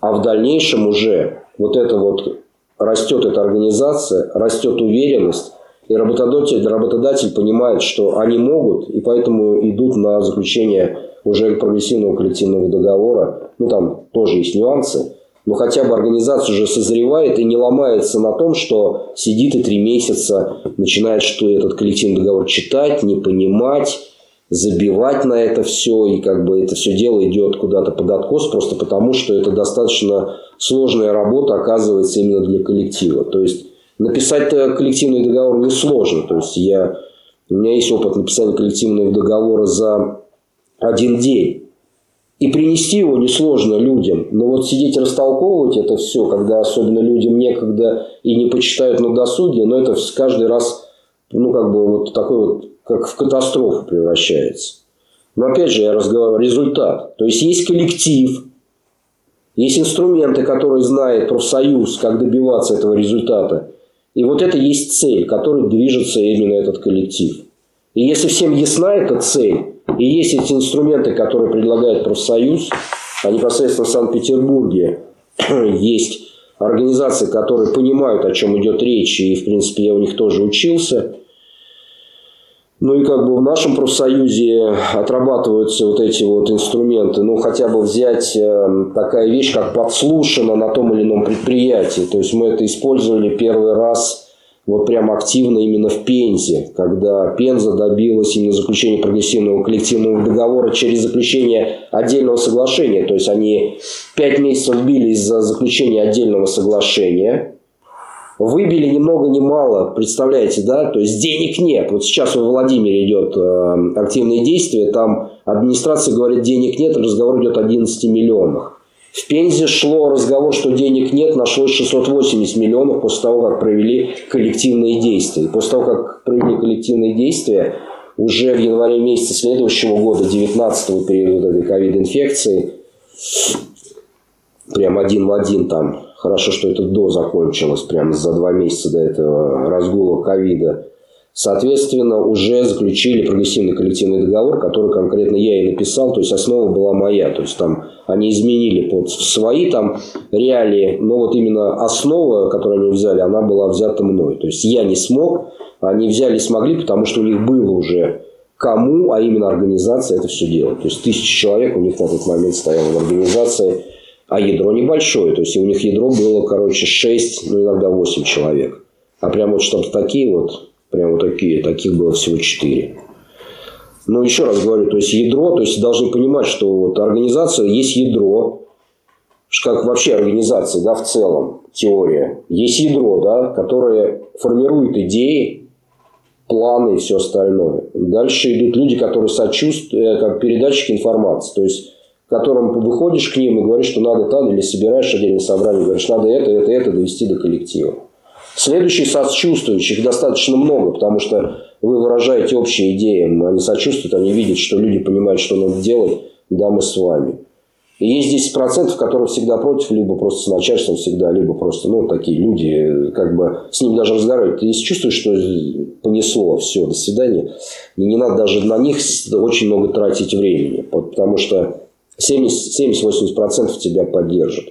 а в дальнейшем уже вот это вот растет эта организация, растет уверенность, и работодатель, работодатель понимает, что они могут, и поэтому идут на заключение уже прогрессивного коллективного договора. Ну, там тоже есть нюансы, но хотя бы организация уже созревает и не ломается на том, что сидит и три месяца начинает что этот коллективный договор читать, не понимать, забивать на это все, и как бы это все дело идет куда-то под откос, просто потому что это достаточно сложная работа оказывается именно для коллектива. То есть написать коллективный договор несложно. То есть я, у меня есть опыт написания коллективного договора за один день. И принести его несложно людям. Но вот сидеть растолковывать это все, когда особенно людям некогда и не почитают на досуге, но это каждый раз, ну, как бы вот такой вот как в катастрофу превращается. Но опять же, я разговариваю, результат. То есть есть коллектив, есть инструменты, которые знает профсоюз, как добиваться этого результата. И вот это есть цель, которой движется именно этот коллектив. И если всем ясна эта цель, и есть эти инструменты, которые предлагает профсоюз, а непосредственно в Санкт-Петербурге есть организации, которые понимают, о чем идет речь, и, в принципе, я у них тоже учился – ну и как бы в нашем профсоюзе отрабатываются вот эти вот инструменты. Ну хотя бы взять э, такая вещь, как подслушано на том или ином предприятии. То есть мы это использовали первый раз вот прям активно именно в Пензе, когда Пенза добилась именно заключения прогрессивного коллективного договора через заключение отдельного соглашения. То есть они пять месяцев бились за заключение отдельного соглашения, выбили ни много ни мало, представляете, да, то есть денег нет. Вот сейчас в Владимире идет э, активные действия, там администрация говорит, денег нет, разговор идет о 11 миллионах. В Пензе шло разговор, что денег нет, нашлось 680 миллионов после того, как провели коллективные действия. После того, как провели коллективные действия, уже в январе месяце следующего года, 19-го периода этой ковид-инфекции, прям один в один там Хорошо, что это до закончилось, прямо за два месяца до этого разгула ковида. Соответственно, уже заключили прогрессивный коллективный договор, который конкретно я и написал, то есть основа была моя. То есть там они изменили под свои там реалии, но вот именно основа, которую они взяли, она была взята мной. То есть я не смог, они взяли и смогли, потому что у них было уже кому, а именно организация это все делать. То есть тысяча человек у них на тот момент стояло в организации – а ядро небольшое. То есть у них ядро было, короче, 6, ну иногда 8 человек. А прям вот чтобы такие вот, прям вот такие, таких было всего 4. Но еще раз говорю, то есть ядро, то есть должны понимать, что вот организация есть ядро, как вообще организация, да, в целом, теория. Есть ядро, да, которое формирует идеи, планы и все остальное. Дальше идут люди, которые сочувствуют, э, как передатчики информации. То есть которым выходишь к ним и говоришь, что надо так, или собираешь отдельное собрание, говоришь, надо это, это, это довести до коллектива. Следующий сочувствующих достаточно много, потому что вы выражаете общие идеи, они сочувствуют, они видят, что люди понимают, что надо делать, да, мы с вами. И есть 10%, которые всегда против, либо просто с начальством всегда, либо просто, ну, такие люди, как бы с ним даже разговаривать. Ты если чувствуешь, что понесло, все, до свидания. И не надо даже на них очень много тратить времени, потому что 70-80% тебя поддержат.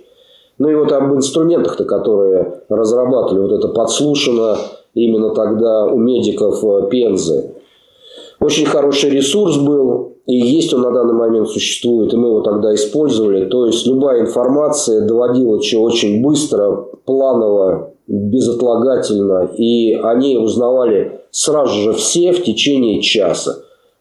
Ну и вот об инструментах-то, которые разрабатывали, вот это подслушано именно тогда у медиков э, Пензы. Очень хороший ресурс был, и есть он на данный момент существует, и мы его тогда использовали. То есть любая информация доводилась очень быстро, планово, безотлагательно, и они узнавали сразу же все в течение часа.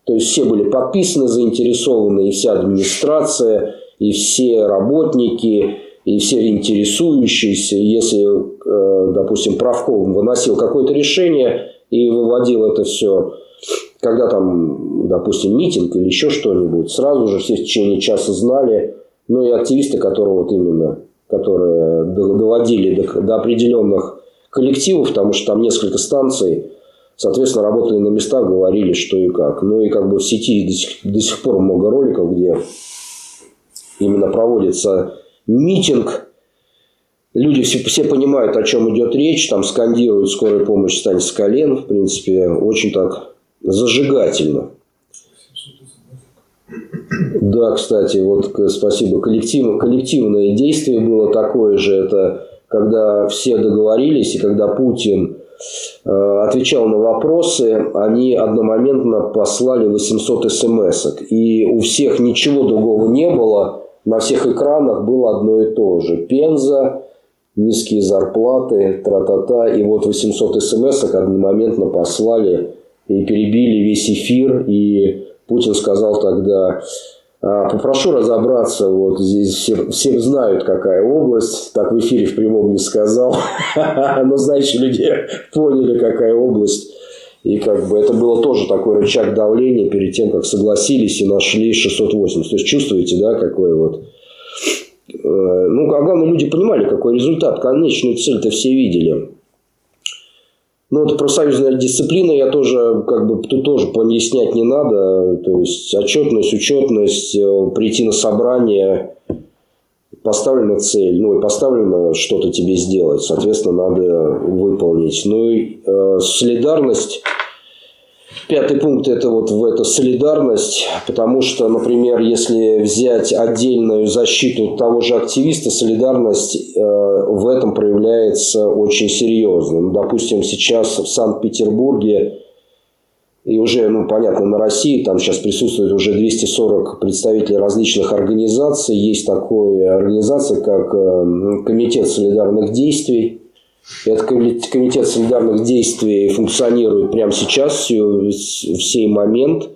То есть все были подписаны, заинтересованы, и вся администрация, и все работники, и все интересующиеся. Если, э, допустим, правком выносил какое-то решение и выводил это все когда там, допустим, митинг или еще что-нибудь, сразу же все в течение часа знали, ну и активисты, которые вот именно, которые доводили до, до определенных коллективов, потому что там несколько станций, соответственно, работали на местах, говорили, что и как. Ну и как бы в сети до сих, до сих пор много роликов, где именно проводится митинг, люди все, все понимают, о чем идет речь, там скандируют «скорая помощь, стань с колен», в принципе, очень так зажигательно. Да, кстати, вот спасибо. Коллектив, коллективное действие было такое же. Это когда все договорились, и когда Путин отвечал на вопросы, они одномоментно послали 800 смс. И у всех ничего другого не было. На всех экранах было одно и то же. Пенза, низкие зарплаты, тра-та-та. И вот 800 смс одномоментно послали и перебили весь эфир, и Путин сказал тогда, «А, попрошу разобраться, вот здесь все, все знают, какая область, так в эфире в прямом не сказал, но, знаете, люди поняли, какая область. И как бы это было тоже такой рычаг давления перед тем, как согласились и нашли 680. То есть чувствуете, да, какой вот... Э, ну, а главное, люди понимали, какой результат. Конечную цель-то все видели. Ну, это профсоюзная дисциплина, я тоже, как бы, тут тоже пояснять не надо. То есть, отчетность, учетность, э, прийти на собрание, поставлена цель, ну, и поставлено что-то тебе сделать, соответственно, надо выполнить. Ну, и э, солидарность Пятый пункт – это вот в эту солидарность, потому что, например, если взять отдельную защиту того же активиста, солидарность э, в этом проявляется очень серьезно. Ну, допустим, сейчас в Санкт-Петербурге и уже, ну, понятно, на России, там сейчас присутствует уже 240 представителей различных организаций. Есть такая организация, как э, Комитет солидарных действий, этот комитет солидарных действий функционирует прямо сейчас, в сей момент.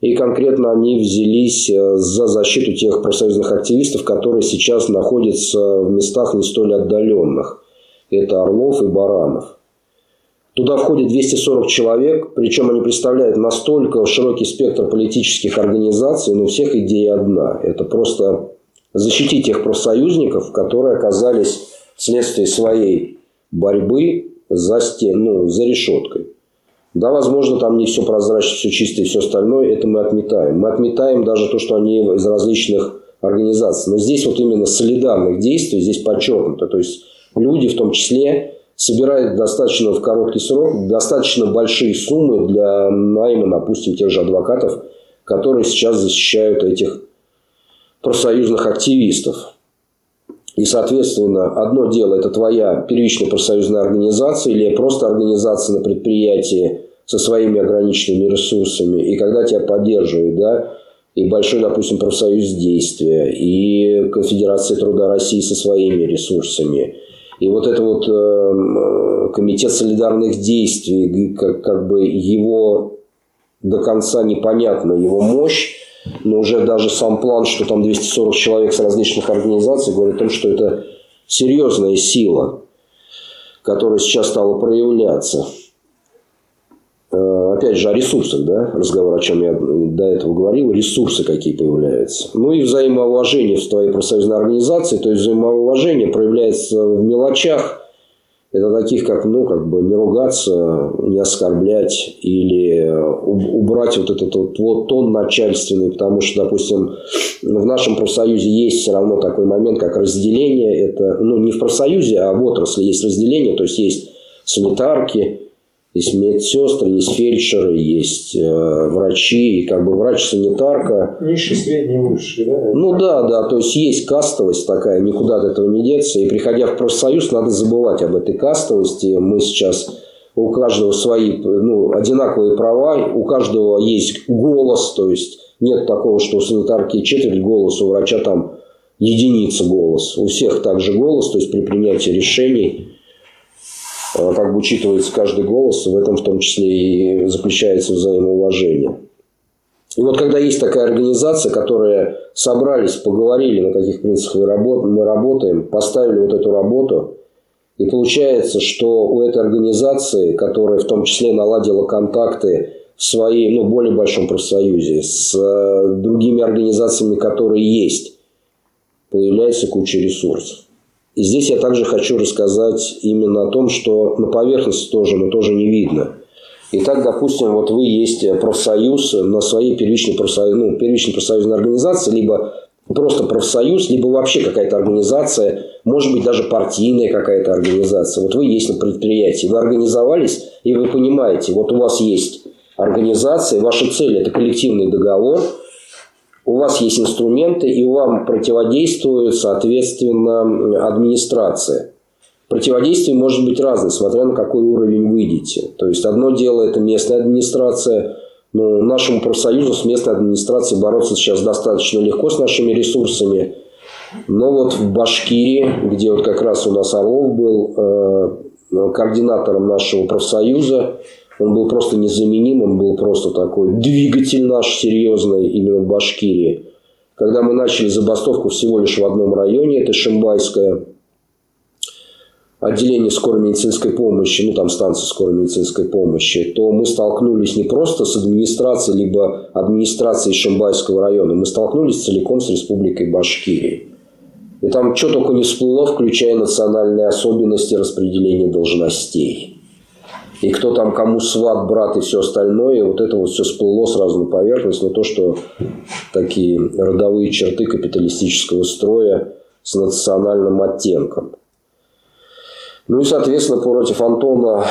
И конкретно они взялись э, за защиту тех профсоюзных активистов, которые сейчас находятся в местах не столь отдаленных. Это Орлов и Баранов. Туда входит 240 человек, причем они представляют настолько широкий спектр политических организаций, но у всех идея одна. Это просто защитить тех профсоюзников, которые оказались вследствие своей борьбы за, стен, ну, за решеткой. Да, возможно, там не все прозрачно, все чисто и все остальное, это мы отметаем. Мы отметаем даже то, что они из различных организаций. Но здесь вот именно солидарных действий здесь подчеркнуто. То есть люди в том числе собирают достаточно в короткий срок достаточно большие суммы для найма, допустим, тех же адвокатов, которые сейчас защищают этих профсоюзных активистов. И, соответственно, одно дело – это твоя первичная профсоюзная организация или просто организация на предприятии со своими ограниченными ресурсами. И когда тебя поддерживают, да, и большой, допустим, профсоюз действия, и Конфедерация труда России со своими ресурсами, и вот это вот э, комитет солидарных действий, как, как бы его до конца непонятно, его мощь, но уже даже сам план, что там 240 человек с различных организаций, говорит о том, что это серьезная сила, которая сейчас стала проявляться. Э, опять же, о ресурсах, да, разговор, о чем я до этого говорил, ресурсы какие появляются. Ну и взаимоуважение в твоей профсоюзной организации, то есть взаимоуважение проявляется в мелочах, Это таких, как, ну, как бы не ругаться, не оскорблять или убрать вот этот вот, вот тон начальственный, потому что, допустим, в нашем профсоюзе есть все равно такой момент, как разделение. Это, ну, не в профсоюзе, а в отрасли есть разделение, то есть есть санитарки, есть медсестры, есть фельдшеры, есть э, врачи, и как бы врач-санитарка. Низший, средний, высший, да? Ну да, да, то есть есть кастовость такая, никуда от этого не деться. И приходя в профсоюз, надо забывать об этой кастовости. Мы сейчас у каждого свои, ну, одинаковые права, у каждого есть голос, то есть нет такого, что у санитарки четверть голоса, у врача там единица голос. У всех также голос, то есть при принятии решений как бы учитывается каждый голос, в этом в том числе и заключается взаимоуважение. И вот когда есть такая организация, которая собрались, поговорили, на каких принципах мы работаем, поставили вот эту работу, и получается, что у этой организации, которая в том числе наладила контакты в своей, ну, более большом профсоюзе с э, другими организациями, которые есть, появляется куча ресурсов. И здесь я также хочу рассказать именно о том, что на поверхности тоже, но тоже не видно. Итак, допустим, вот вы есть профсоюз на своей первичной, профсоюз, ну, первичной профсоюзной организации, либо просто профсоюз, либо вообще какая-то организация, может быть, даже партийная какая-то организация. Вот вы есть на предприятии, вы организовались, и вы понимаете, вот у вас есть организация, ваша цель – это коллективный договор – у вас есть инструменты, и вам противодействует, соответственно, администрация. Противодействие может быть разное, смотря на какой уровень вы идете. То есть, одно дело – это местная администрация. Ну, нашему профсоюзу с местной администрацией бороться сейчас достаточно легко с нашими ресурсами. Но вот в Башкирии, где вот как раз у нас Орлов был э, координатором нашего профсоюза, он был просто незаменим, он был просто такой двигатель наш серьезный именно в Башкирии. Когда мы начали забастовку всего лишь в одном районе, это Шимбайское, отделение скорой медицинской помощи, ну там станция скорой медицинской помощи, то мы столкнулись не просто с администрацией, либо администрацией Шимбайского района, мы столкнулись целиком с республикой Башкирии. И там что только не всплыло, включая национальные особенности распределения должностей и кто там кому сват, брат и все остальное, вот это вот все всплыло сразу на поверхность, но то, что такие родовые черты капиталистического строя с национальным оттенком. Ну и, соответственно, против Антона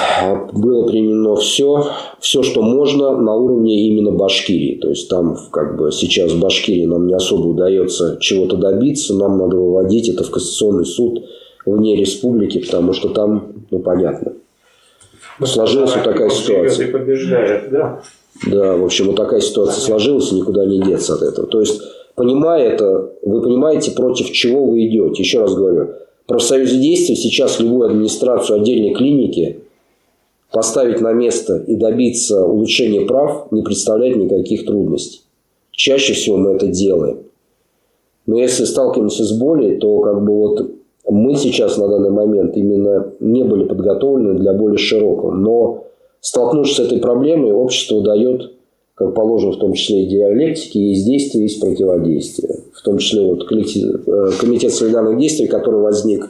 было применено все, все, что можно на уровне именно Башкирии. То есть там как бы сейчас в Башкирии нам не особо удается чего-то добиться, нам надо выводить это в Конституционный суд вне республики, потому что там, ну понятно, сложилась вот такая ситуация. побеждает, да? Да, в общем, вот такая ситуация сложилась, и никуда не деться от этого. То есть, понимая это, вы понимаете, против чего вы идете. Еще раз говорю, профсоюз действий сейчас любую администрацию отдельной клиники поставить на место и добиться улучшения прав не представляет никаких трудностей. Чаще всего мы это делаем. Но если сталкиваемся с болью, то как бы вот мы сейчас на данный момент именно не были подготовлены для более широкого. Но столкнувшись с этой проблемой, общество дает, как положено в том числе и диалектике, есть действие, есть противодействие. В том числе вот э, комитет солидарных действий, который возник,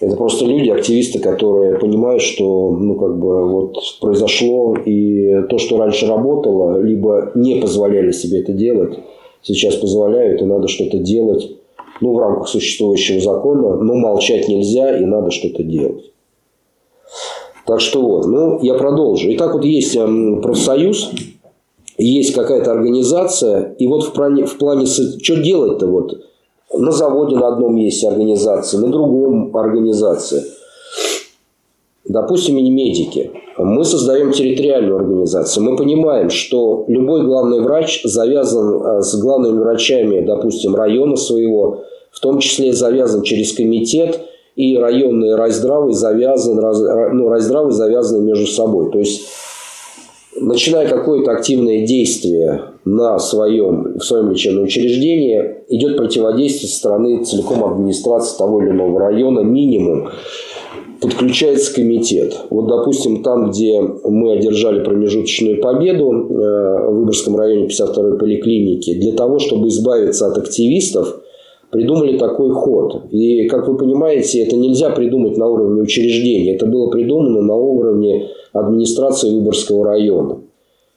это просто люди, активисты, которые понимают, что ну, как бы, вот, произошло, и то, что раньше работало, либо не позволяли себе это делать, сейчас позволяют, и надо что-то делать ну, в рамках существующего закона, но молчать нельзя и надо что-то делать. Так что вот, ну, я продолжу. Итак, вот есть эм, профсоюз, есть какая-то организация, и вот в плане, в плане что делать-то вот? На заводе на одном есть организация, на другом организация. Допустим, медики. Мы создаем территориальную организацию. Мы понимаем, что любой главный врач завязан э, с главными врачами, допустим, района своего, в том числе завязан через комитет, и районные райздравы завязаны, ну, райздравы завязаны между собой. То есть, начиная какое-то активное действие на своем, в своем лечебном учреждении, идет противодействие со стороны целиком администрации того или иного района, минимум подключается комитет. Вот, допустим, там, где мы одержали промежуточную победу э, в Выборгском районе 52-й поликлиники, для того, чтобы избавиться от активистов, придумали такой ход. И, как вы понимаете, это нельзя придумать на уровне учреждения. Это было придумано на уровне администрации Выборгского района.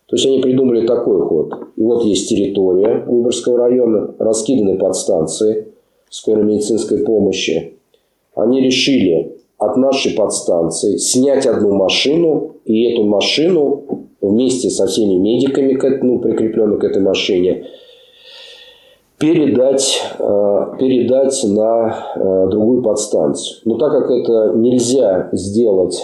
То есть они придумали такой ход. И вот есть территория Выборгского района, раскиданы подстанции скорой медицинской помощи. Они решили от нашей подстанции снять одну машину и эту машину вместе со всеми медиками, ну, прикрепленных к этой машине, передать, э, передать на э, другую подстанцию. Но так как это нельзя сделать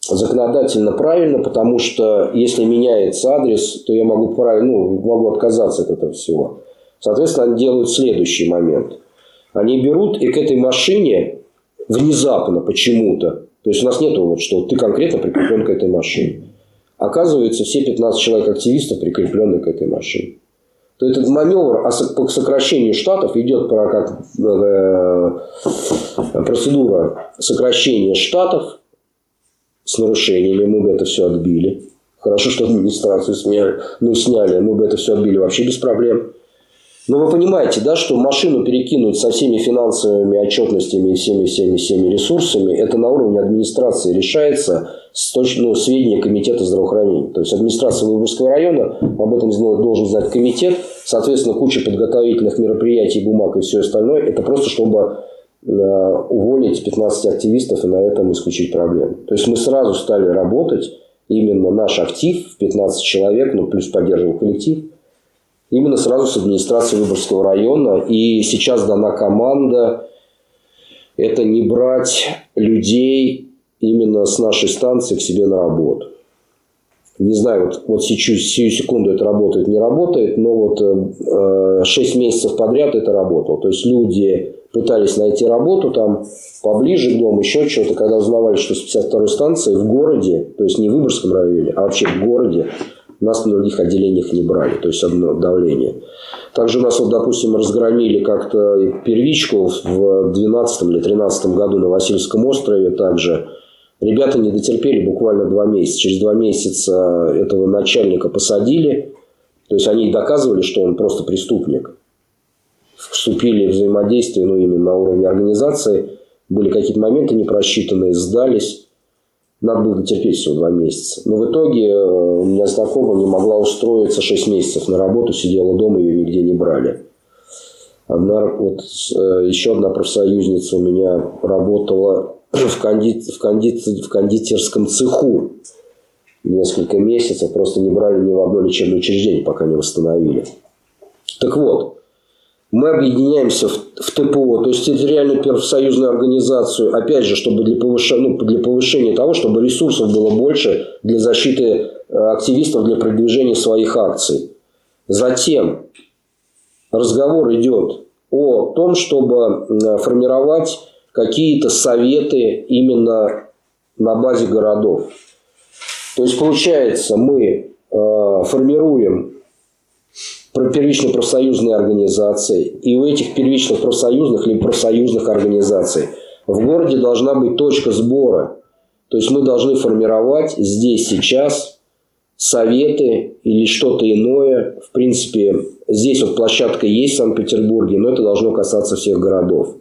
законодательно правильно, потому что если меняется адрес, то я могу, ну, могу отказаться от этого всего. Соответственно, они делают следующий момент. Они берут и к этой машине внезапно почему-то, то есть у нас нет вот, что ты конкретно прикреплен к этой машине. Оказывается, все 15 человек активистов прикреплены к этой машине. То этот маневр по сокращению штатов идет про как э, процедура сокращения штатов с нарушениями. Мы бы это все отбили. Хорошо, что администрацию сняли, ну, сняли, мы бы это все отбили вообще без проблем. Но вы понимаете, да, что машину перекинуть со всеми финансовыми отчетностями и всеми, всеми, всеми ресурсами, это на уровне администрации решается с точки, ну, сведения комитета здравоохранения. То есть администрация Выборгского района об этом должен знать комитет. Соответственно, куча подготовительных мероприятий, бумаг и все остальное. Это просто чтобы э, уволить 15 активистов и на этом исключить проблему. То есть мы сразу стали работать, именно наш актив в 15 человек, ну плюс поддерживал коллектив – именно сразу с администрации Выборгского района. И сейчас дана команда это не брать людей именно с нашей станции к себе на работу. Не знаю, вот, вот сейчас, сию секунду это работает, не работает, но вот э, 6 месяцев подряд это работало. То есть люди пытались найти работу там поближе к дому, еще что-то, когда узнавали, что с 52-й станции в городе, то есть не в Выборгском районе, а вообще в городе, нас на других отделениях не брали, то есть одно давление. Также у нас, вот, допустим, разгромили как-то первичку в 2012 или 2013 году на Васильевском острове также. Ребята не дотерпели буквально два месяца. Через два месяца этого начальника посадили. То есть они доказывали, что он просто преступник. Вступили в взаимодействие, ну, именно на уровне организации. Были какие-то моменты не просчитанные, сдались. Надо было терпеть всего два месяца. Но в итоге э, у меня знакомая не могла устроиться 6 месяцев на работу, сидела дома, ее нигде не брали. Одна, вот, э, еще одна профсоюзница у меня работала в, конди, в, конди, в кондитерском цеху несколько месяцев, просто не брали ни в одно лечебное учреждение, пока не восстановили. Так вот, мы объединяемся в, в ТПО, то есть территориальную профсоюзную организацию, опять же, чтобы для повышения, ну, для повышения того, чтобы ресурсов было больше для защиты э, активистов для продвижения своих акций. Затем разговор идет о том, чтобы формировать какие-то советы именно на базе городов. То есть, получается, мы э, формируем первичные профсоюзные организации. И у этих первичных профсоюзных или профсоюзных организаций в городе должна быть точка сбора. То есть мы должны формировать здесь сейчас советы или что-то иное. В принципе, здесь вот площадка есть в Санкт-Петербурге, но это должно касаться всех городов.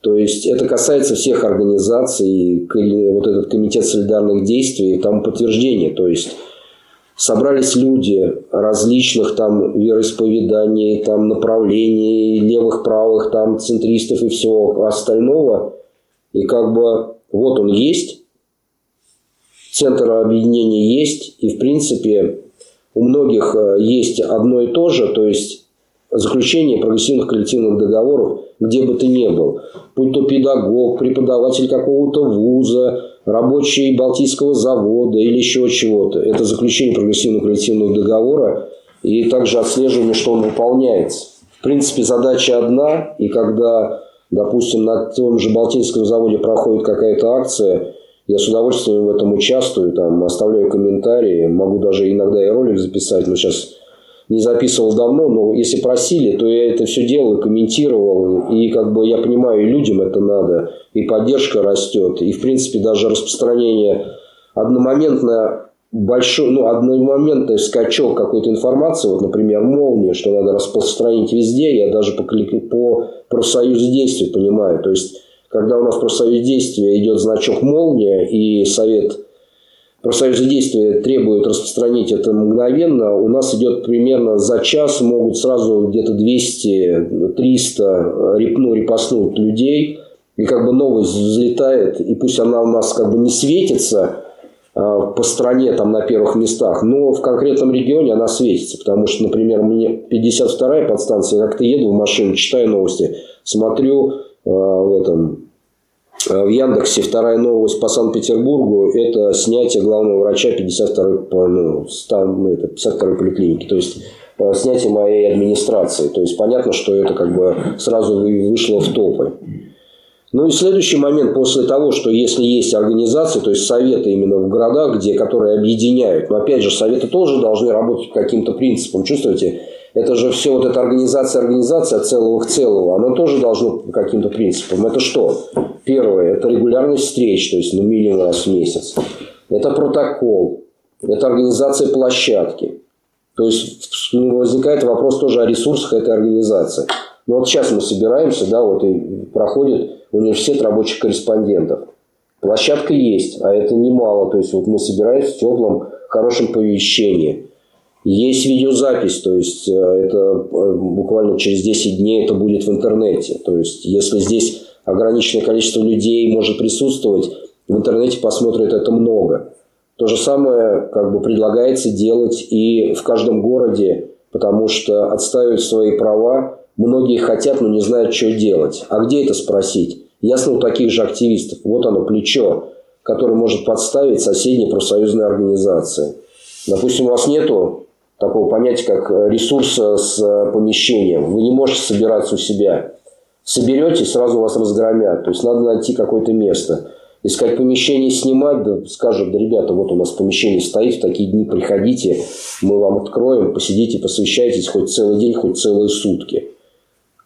То есть это касается всех организаций, вот этот комитет солидарных действий, там подтверждение. То есть собрались люди различных там вероисповеданий, там направлений, левых, правых, там центристов и всего остального. И как бы вот он есть, центр объединения есть, и в принципе у многих э, есть одно и то же, то есть заключение прогрессивных коллективных договоров, где бы ты ни был, будь то педагог, преподаватель какого-то вуза, рабочий Балтийского завода или еще чего-то. Это заключение прогрессивного коллективного договора и также отслеживание, что он выполняется. В принципе, задача одна, и когда, допустим, на том же Балтийском заводе проходит какая-то акция, я с удовольствием в этом участвую, там, оставляю комментарии, могу даже иногда и ролик записать, но сейчас не записывал давно, но если просили, то я это все делал, комментировал, и как бы я понимаю, и людям это надо, и поддержка растет, и в принципе даже распространение одномоментно большой, ну, одномоментный скачок какой-то информации, вот, например, молния, что надо распространить везде, я даже по, по профсоюзу действий понимаю. То есть, когда у нас профсоюз действия идет значок молния, и совет профсоюза действия требует распространить это мгновенно, у нас идет примерно за час могут сразу где-то 200-300 ну, репостнуть людей, и как бы новость взлетает, и пусть она у нас как бы не светится, а, по стране там на первых местах, но в конкретном регионе она светится, потому что, например, мне 52-я подстанция, я как-то еду в машину, читаю новости, смотрю э, в этом в Яндексе вторая новость по Санкт-Петербургу – это снятие главного врача 52-й, ну, 52 поликлиники. То есть, снятие моей администрации. То есть, понятно, что это как бы сразу вышло в топы. Ну и следующий момент после того, что если есть организации, то есть советы именно в городах, где, которые объединяют, но опять же советы тоже должны работать каким-то принципам, чувствуете? Это же все вот эта организация, организация целого к целому, она тоже должна по каким-то принципам. Это что? Первое, это регулярность встреч, то есть ну, минимум раз в месяц. Это протокол, это организация площадки. То есть ну, возникает вопрос тоже о ресурсах этой организации. Ну вот сейчас мы собираемся, да, вот и проходит университет рабочих корреспондентов. Площадка есть, а это немало. То есть вот мы собираемся в теплом, хорошем помещении. Есть видеозапись, то есть э, это э, буквально через 10 дней это будет в интернете. То есть если здесь ограниченное количество людей может присутствовать, в интернете посмотрят это много. То же самое как бы предлагается делать и в каждом городе, потому что отстаивать свои права многие хотят, но не знают, что делать. А где это спросить? Ясно у таких же активистов. Вот оно, плечо, которое может подставить соседние профсоюзные организации. Допустим, у вас нету такого понятия, как ресурса с помещением. Вы не можете собираться у себя. Соберете, сразу вас разгромят. То есть надо найти какое-то место. Искать помещение снимать, да скажут, да, ребята, вот у нас помещение стоит, в такие дни приходите, мы вам откроем, посидите, посвящайтесь хоть целый день, хоть целые сутки.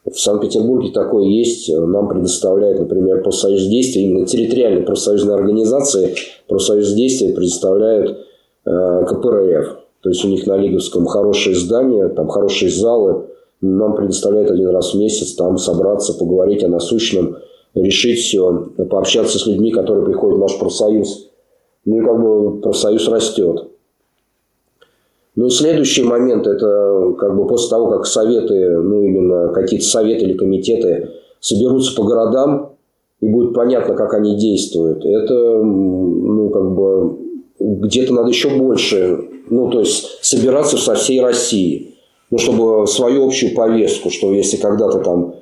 В Санкт-Петербурге такое есть. Нам предоставляет, например, профсоюз действия, именно территориальные профсоюзные организации профсоюз действия предоставляют э, КПРФ. То есть у них на Лиговском хорошие здания, там хорошие залы. Нам предоставляют один раз в месяц там собраться, поговорить о насущном, решить все, пообщаться с людьми, которые приходят в наш профсоюз. Ну и как бы профсоюз растет. Ну и следующий момент, это как бы после того, как советы, ну именно какие-то советы или комитеты соберутся по городам, и будет понятно, как они действуют. Это, ну, как бы, где-то надо еще больше, ну, то есть, собираться со всей России. Ну, чтобы свою общую повестку, что если когда-то там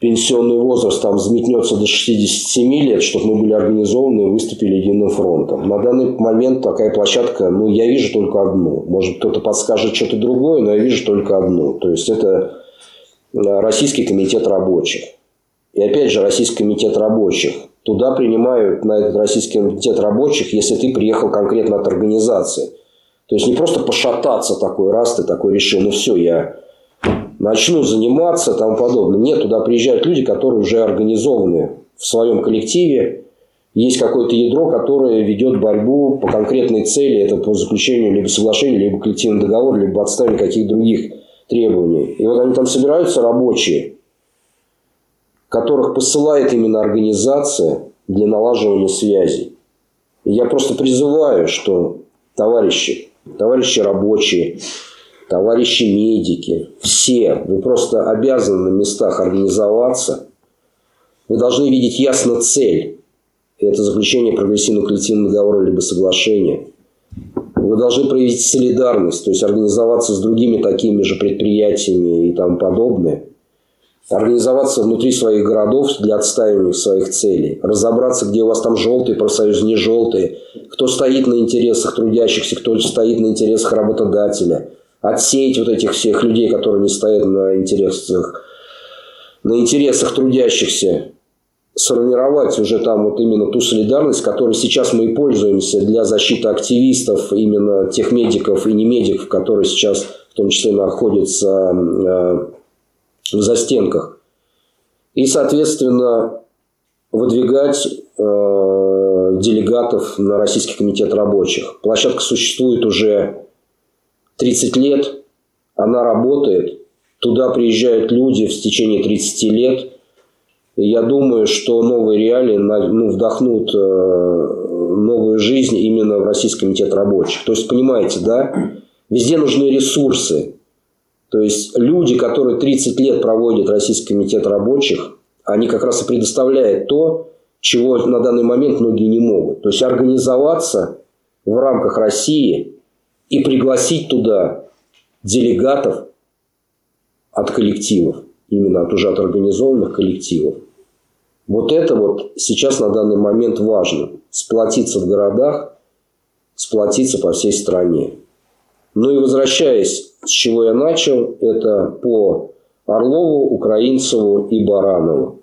пенсионный возраст там взметнется до 67 лет, чтобы мы были организованы и выступили единым фронтом. На данный момент такая площадка, ну, я вижу только одну. Может, кто-то подскажет что-то другое, но я вижу только одну. То есть, это э, Российский комитет рабочих. И опять же, Российский комитет рабочих. Туда принимают на этот Российский комитет рабочих, если ты приехал конкретно от организации. То есть, не просто пошататься такой, раз ты такой решил, ну все, я начну заниматься и тому подобное. Нет, туда приезжают люди, которые уже организованы в своем коллективе. Есть какое-то ядро, которое ведет борьбу по конкретной цели. Это по заключению либо соглашения, либо коллективного договора, либо отставления каких-то других требований. И вот они там собираются рабочие, которых посылает именно организация для налаживания связей. И я просто призываю, что товарищи, товарищи рабочие, товарищи медики, все, вы просто обязаны на местах организоваться. Вы должны видеть ясно цель. Это заключение прогрессивного коллективного договора либо соглашения. Вы должны проявить солидарность, то есть организоваться с другими такими же предприятиями и тому подобное. Организоваться внутри своих городов для отстаивания своих целей. Разобраться, где у вас там желтые профсоюзы, не желтые. Кто стоит на интересах трудящихся, кто стоит на интересах работодателя отсеять вот этих всех людей, которые не стоят на интересах, на интересах трудящихся, сформировать уже там вот именно ту солидарность, которой сейчас мы и пользуемся для защиты активистов, именно тех медиков и не медиков, которые сейчас в том числе находятся э, в застенках. И, соответственно, выдвигать э, делегатов на Российский комитет рабочих. Площадка существует уже 30 лет, она работает, туда приезжают люди в течение 30 лет. И я думаю, что новые реалии ну, вдохнут э, новую жизнь именно в Российский комитет рабочих. То есть, понимаете, да, везде нужны ресурсы. То есть, люди, которые 30 лет проводят Российский комитет рабочих, они как раз и предоставляют то, чего на данный момент многие не могут. То есть организоваться в рамках России и пригласить туда делегатов от коллективов, именно от уже от организованных коллективов. Вот это вот сейчас на данный момент важно. Сплотиться в городах, сплотиться по всей стране. Ну и возвращаясь, с чего я начал, это по Орлову, Украинцеву и Баранову.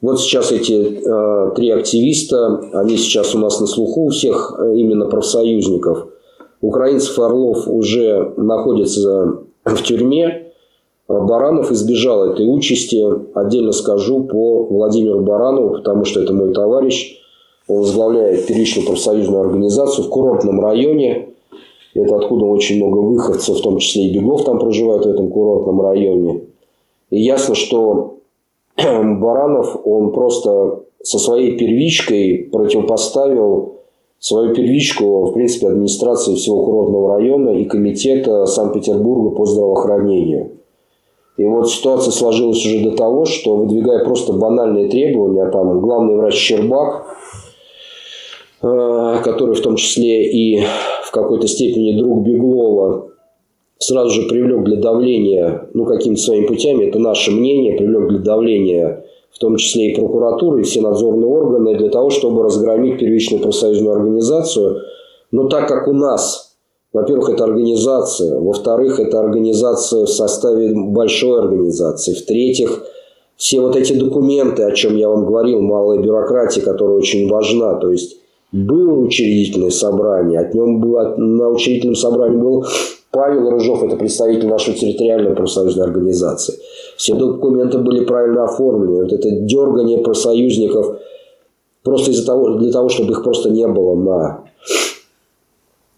Вот сейчас эти э, три активиста, они сейчас у нас на слуху у всех э, именно профсоюзников. Украинцев Орлов уже находится в тюрьме. Баранов избежал этой участи. Отдельно скажу по Владимиру Баранову, потому что это мой товарищ. Он возглавляет первичную профсоюзную организацию в курортном районе. Это откуда очень много выходцев, в том числе и бегов там проживают в этом курортном районе. И ясно, что Баранов, он просто со своей первичкой противопоставил свою первичку, в принципе, администрации всего курортного района и комитета Санкт-Петербурга по здравоохранению. И вот ситуация сложилась уже до того, что выдвигая просто банальные требования, там главный врач Щербак, который в том числе и в какой-то степени друг Беглова, сразу же привлек для давления, ну, какими-то своими путями, это наше мнение, привлек для давления в том числе и прокуратуры, и все надзорные органы, для того, чтобы разгромить первичную профсоюзную организацию. Но так как у нас, во-первых, это организация, во-вторых, это организация в составе большой организации, в-третьих, все вот эти документы, о чем я вам говорил, малая бюрократия, которая очень важна, то есть было учредительное собрание, от нем было, на учредительном собрании был Павел Рыжов – это представитель нашей территориальной профсоюзной организации. Все документы были правильно оформлены. Вот это дергание профсоюзников просто из-за того, для того, чтобы их просто не было на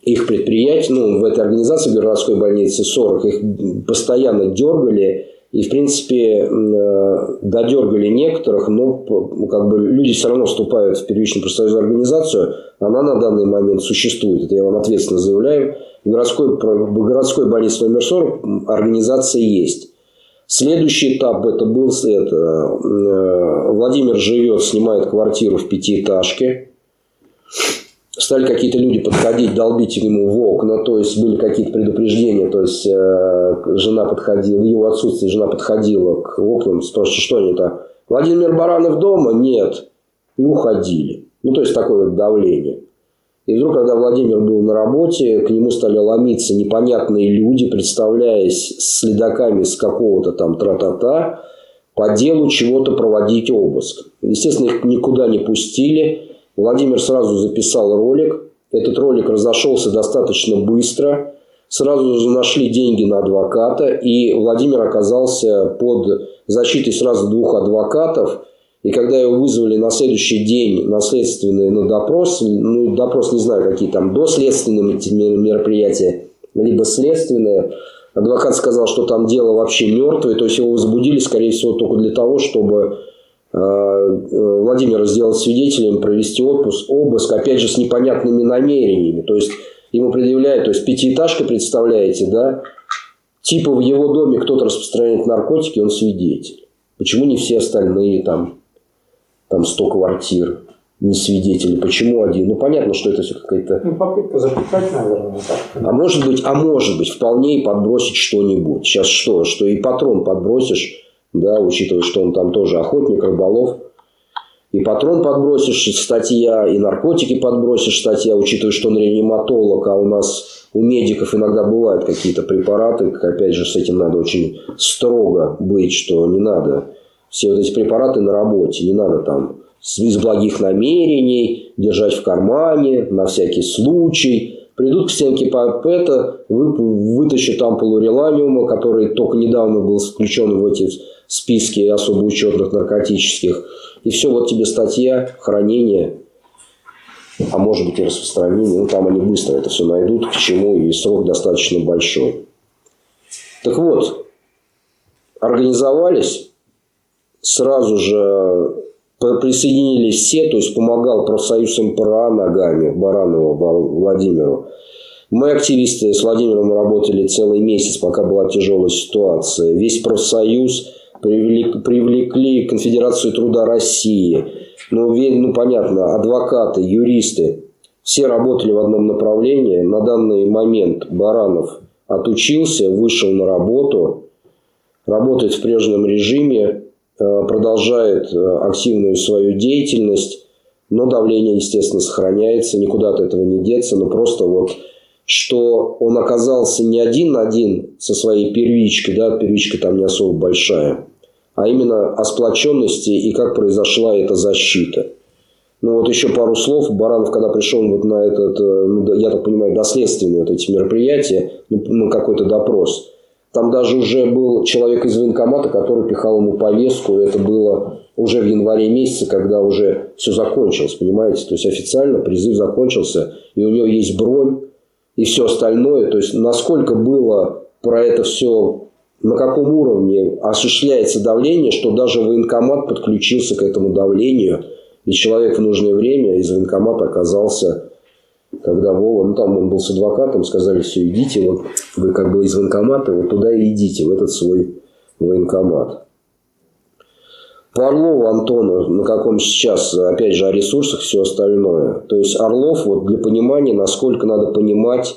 их предприятии, ну, в этой организации городской больницы 40, их постоянно дергали, и, в принципе, э, додергали некоторых, но как бы люди все равно вступают в первичную профсоюзную организацию. Она на данный момент существует. Это я вам ответственно заявляю. В городской, городской больнице номер 40 организация есть. Следующий этап это был это, э, Владимир живет, снимает квартиру в пятиэтажке стали какие-то люди подходить, долбить ему в окна, то есть были какие-то предупреждения, то есть э, жена подходила, в его отсутствие жена подходила к окнам, спрашивала, что они там, Владимир Баранов дома? Нет. И уходили. Ну, то есть, такое давление. И вдруг, когда Владимир был на работе, к нему стали ломиться непонятные люди, представляясь следаками с какого-то там тра-та-та, по делу чего-то проводить обыск. Естественно, их никуда не пустили. Владимир сразу записал ролик. Этот ролик разошелся достаточно быстро. Сразу же нашли деньги на адвоката. И Владимир оказался под защитой сразу двух адвокатов. И когда его вызвали на следующий день на следственный на допрос, ну, допрос не знаю, какие там доследственные мероприятия, либо следственные, адвокат сказал, что там дело вообще мертвое, то есть его возбудили, скорее всего, только для того, чтобы Владимира сделать свидетелем, провести отпуск, обыск, опять же, с непонятными намерениями. То есть, ему предъявляют, то есть, пятиэтажка, представляете, да, типа в его доме кто-то распространяет наркотики, он свидетель. Почему не все остальные там, там 100 квартир, не свидетели? Почему один? Ну, понятно, что это все какая-то... Ну, попытка запихать, наверное. Так. А может быть, а может быть, вполне и подбросить что-нибудь. Сейчас что? Что и патрон подбросишь, да, учитывая, что он там тоже охотник, рыболов. И патрон подбросишь, статья, и наркотики подбросишь, статья, учитывая, что он реаниматолог, а у нас у медиков иногда бывают какие-то препараты, опять же, с этим надо очень строго быть, что не надо все вот эти препараты на работе, не надо там из благих намерений держать в кармане на всякий случай. Придут к стенке Папета, вытащат ампулу реланиума, который только недавно был включен в эти списке особо учетных наркотических. И все, вот тебе статья, хранение. а может быть и распространение. Ну, там они быстро это все найдут, к чему, и срок достаточно большой. Так вот, организовались, сразу же присоединились все, то есть помогал профсоюз МПРА ногами Баранова Владимиру. Мы, активисты, с Владимиром работали целый месяц, пока была тяжелая ситуация. Весь профсоюз привлекли, привлекли Конфедерацию труда России. Ну, ну, понятно, адвокаты, юристы. Все работали в одном направлении. На данный момент Баранов отучился, вышел на работу, работает в прежнем режиме, э, продолжает э, активную свою деятельность, но давление, естественно, сохраняется, никуда от этого не деться, но просто вот что он оказался не один на один со своей первичкой, да, первичка там не особо большая, а именно о сплоченности и как произошла эта защита. Ну вот еще пару слов. Баранов, когда пришел вот на этот, э, ну, я так понимаю, доследственные вот эти мероприятия, ну, на какой-то допрос, там даже уже был человек из военкомата, который пихал ему повестку. Это было уже в январе месяце, когда уже все закончилось, понимаете? То есть официально призыв закончился, и у него есть бронь, и все остальное. То есть насколько было про это все, на каком уровне осуществляется давление, что даже военкомат подключился к этому давлению, и человек в нужное время из военкомата оказался, когда Вова, ну там он был с адвокатом, сказали, все, идите, вот вы как бы из военкомата, вот туда и идите, в этот свой военкомат. По Орлову Антону, на каком сейчас, опять же, о ресурсах, все остальное. То есть Орлов, вот для понимания, насколько надо понимать,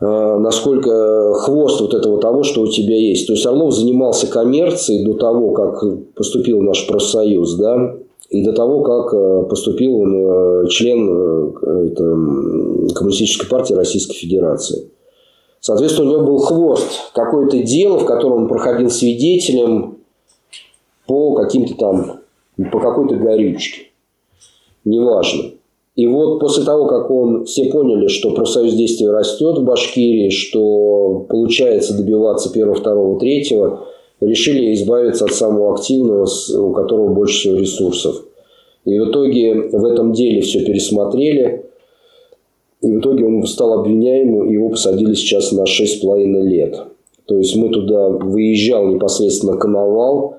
э, насколько хвост вот этого того, что у тебя есть. То есть Орлов занимался коммерцией до того, как поступил наш профсоюз, да, и до того, как э, поступил он э, член это, Коммунистической партии Российской Федерации. Соответственно, у него был хвост, какое-то дело, в котором он проходил свидетелем, по каким-то там, по какой-то горючке. Неважно. И вот после того, как он, все поняли, что профсоюз действия растет в Башкирии, что получается добиваться первого, второго, третьего, решили избавиться от самого активного, у которого больше всего ресурсов. И в итоге в этом деле все пересмотрели. И в итоге он стал обвиняемым, и его посадили сейчас на 6,5 лет. То есть мы туда выезжал непосредственно Коновал,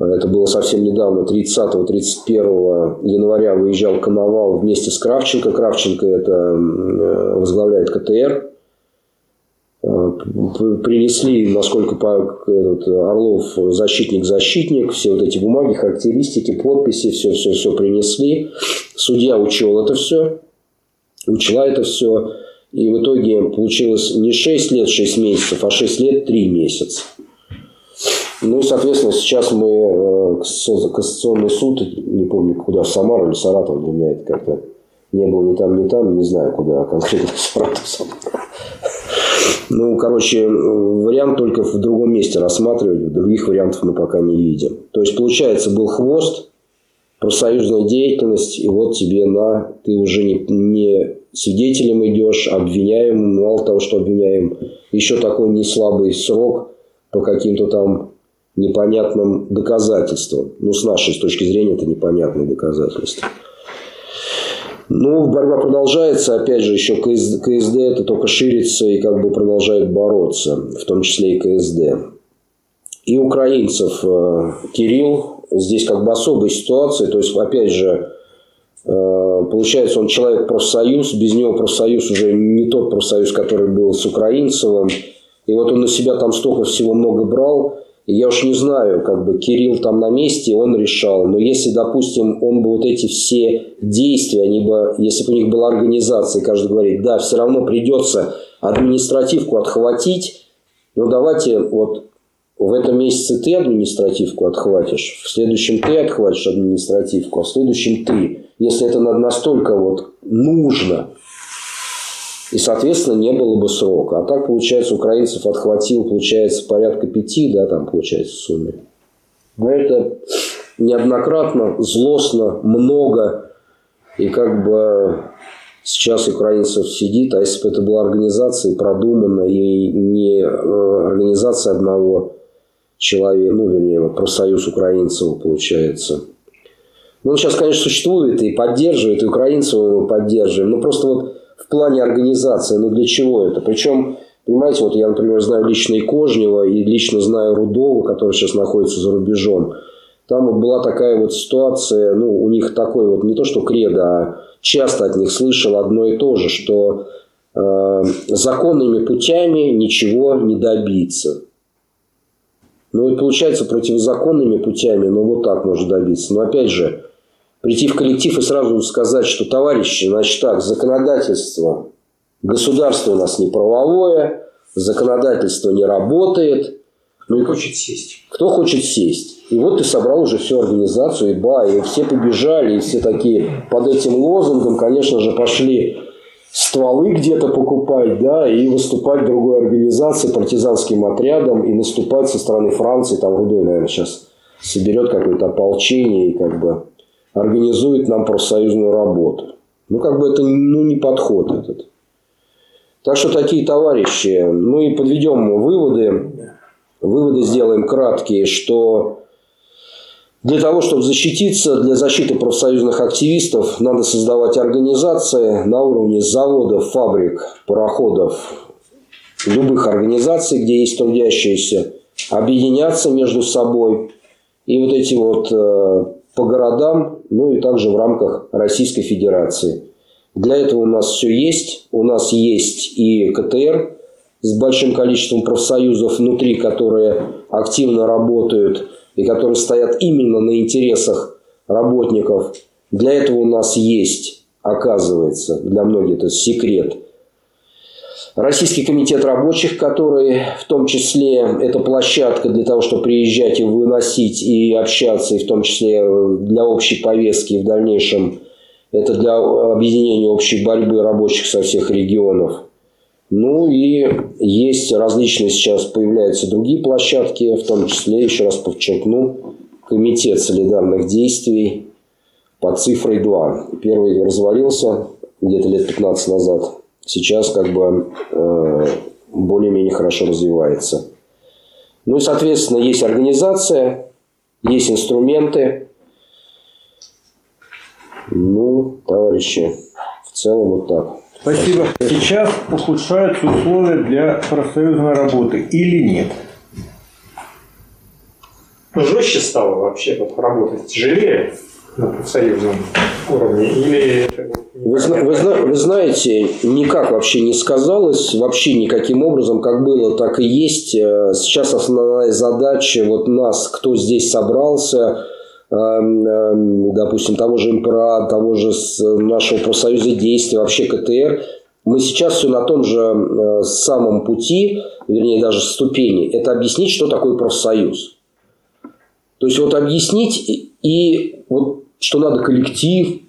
это было совсем недавно, 30-31 января выезжал Коновал вместе с Кравченко. Кравченко это э, возглавляет КТР. Э, принесли, насколько этот Орлов защитник-защитник, все вот эти бумаги, характеристики, подписи, все-все-все принесли. Судья учел это все, учла это все. И в итоге получилось не 6 лет 6 месяцев, а 6 лет 3 месяца. Ну и, соответственно, сейчас мы э, Кассационный суд, не помню куда, в Самару или Саратов, для меня это как-то не было ни там, ни там, не знаю, куда конкретно Саратов. Ну, короче, вариант только в другом месте рассматривать, других вариантов мы пока не видим. То есть, получается, был хвост, профсоюзная деятельность, и вот тебе на, ты уже не, не свидетелем идешь, обвиняем, мало того, что обвиняем, еще такой не слабый срок по каким-то там непонятным доказательством. Ну, с нашей с точки зрения, это непонятные доказательства. Но борьба продолжается. Опять же, еще КСД, КСД это только ширится и как бы продолжает бороться, в том числе и КСД. И украинцев э, Кирилл здесь как бы особая ситуация. То есть, опять же, э, получается, он человек профсоюз. Без него профсоюз уже не тот профсоюз, который был с Украинцевым. И вот он на себя там столько всего много брал. Я уж не знаю, как бы Кирилл там на месте, он решал. Но если, допустим, он бы вот эти все действия, они бы, если бы у них была организация, каждый говорит, да, все равно придется административку отхватить, ну давайте вот в этом месяце ты административку отхватишь, в следующем ты отхватишь административку, а в следующем ты. Если это настолько вот нужно, и, соответственно, не было бы срока. А так, получается, украинцев отхватил, получается, порядка пяти, да, там, получается, в сумме. Но это неоднократно, злостно, много. И как бы сейчас украинцев сидит, а если бы это была организация продумана и не э, организация одного человека, ну, вернее, профсоюз украинцев, получается. Ну, он сейчас, конечно, существует и поддерживает, и украинцев мы поддерживаем. Но просто вот в плане организации, ну для чего это? Причем, понимаете, вот я, например, знаю лично и Кожнева, и лично знаю Рудова, который сейчас находится за рубежом. Там вот была такая вот ситуация, ну, у них такой вот, не то что кредо, а часто от них слышал одно и то же, что э, законными путями ничего не добиться. Ну, и получается противозаконными путями, ну, вот так можно добиться. Но опять же, прийти в коллектив и сразу сказать, что, товарищи, значит так, законодательство, государство у нас не правовое, законодательство не работает. Ну и хочет сесть. Кто хочет сесть? И вот ты собрал уже всю организацию, и ба, и все побежали, и все такие под этим лозунгом, конечно же, пошли стволы где-то покупать, да, и выступать другой организации, партизанским отрядом, и наступать со стороны Франции, там Рудой, наверное, сейчас соберет какое-то ополчение и как бы организует нам профсоюзную работу. Ну, как бы это ну, не подход этот. Так что такие товарищи, ну и подведем выводы. Выводы сделаем краткие, что для того, чтобы защититься, для защиты профсоюзных активистов надо создавать организации на уровне заводов, фабрик, пароходов, любых организаций, где есть трудящиеся, объединяться между собой. И вот эти вот э, по городам, ну и также в рамках Российской Федерации. Для этого у нас все есть. У нас есть и КТР с большим количеством профсоюзов внутри, которые активно работают и которые стоят именно на интересах работников. Для этого у нас есть, оказывается, для многих это секрет – Российский комитет рабочих, который в том числе это площадка для того, чтобы приезжать и выносить и общаться, и в том числе для общей повестки в дальнейшем это для объединения общей борьбы рабочих со всех регионов. Ну и есть различные сейчас появляются другие площадки, в том числе, еще раз подчеркну, Комитет солидарных действий под цифрой 2. Первый развалился где-то лет 15 назад сейчас как бы э, более-менее хорошо развивается. Ну и, соответственно, есть организация, есть инструменты. Ну, товарищи, в целом вот так. Спасибо. Сейчас ухудшаются условия для профсоюзной работы или нет? Ну, жестче стало вообще работать, тяжелее на профсоюзном уровне? Или вы, вы, вы знаете, никак вообще не сказалось, вообще никаким образом, как было, так и есть. Э, сейчас основная задача вот нас, кто здесь собрался, эм, эм, допустим, того же МПРА, того же нашего профсоюза действия, вообще КТР, мы сейчас все на том же э, самом пути, вернее даже ступени, это объяснить, что такое профсоюз. То есть вот объяснить и вот что надо коллектив,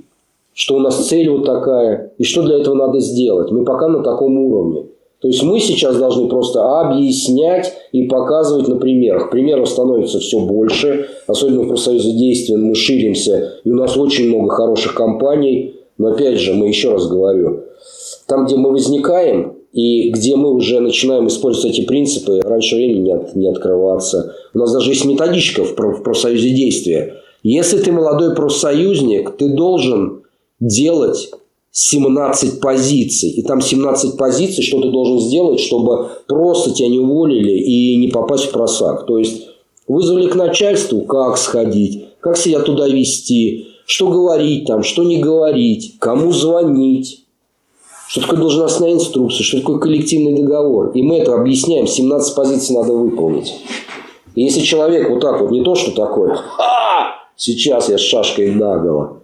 что у нас цель вот такая, и что для этого надо сделать. Мы пока на таком уровне. То есть мы сейчас должны просто объяснять и показывать на примерах. Примеров становится все больше, особенно в профсоюзе действия мы ширимся, и у нас очень много хороших компаний. Но опять же, мы еще раз говорю, там, где мы возникаем, и где мы уже начинаем использовать эти принципы, раньше времени не, от, не открываться. У нас даже есть методичка в, в профсоюзе действия – если ты молодой профсоюзник, ты должен делать 17 позиций. И там 17 позиций, что ты должен сделать, чтобы просто тебя не уволили и не попасть в просак. То есть вызвали к начальству, как сходить, как себя туда вести, что говорить там, что не говорить, кому звонить. Что такое должностная инструкция, что такое коллективный договор. И мы это объясняем. 17 позиций надо выполнить. И если человек вот так вот, не то, что такое, а, сейчас я с шашкой наголо,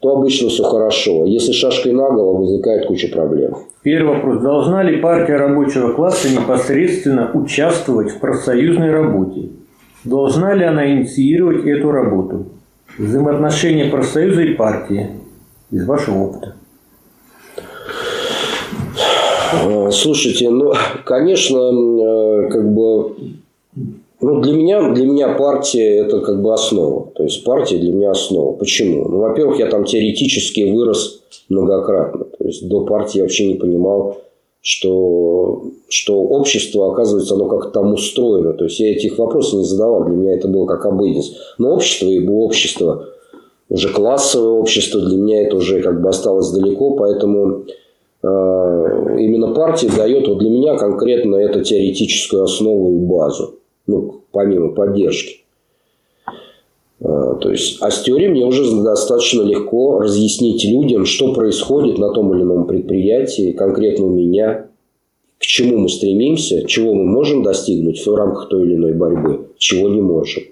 то обычно все хорошо. Если шашкой наголо, возникает куча проблем. Первый вопрос. Должна ли партия рабочего класса непосредственно участвовать в профсоюзной работе? Должна ли она инициировать эту работу? Взаимоотношения профсоюза и партии из вашего опыта. Э, слушайте, ну, конечно, э, как бы ну, для меня, для меня партия – это как бы основа. То есть, партия для меня основа. Почему? Ну, во-первых, я там теоретически вырос многократно. То есть, до партии я вообще не понимал, что, что общество, оказывается, оно как-то там устроено. То есть, я этих вопросов не задавал. Для меня это было как обыденность. Но общество и было общество. уже классовое общество, для меня это уже как бы осталось далеко, поэтому э, именно партия дает вот для меня конкретно эту теоретическую основу и базу, ну, помимо поддержки. Э, то есть, а с теорией мне уже достаточно легко разъяснить людям, что происходит на том или ином предприятии, конкретно у меня, к чему мы стремимся, чего мы можем достигнуть в рамках той или иной борьбы, чего не можем.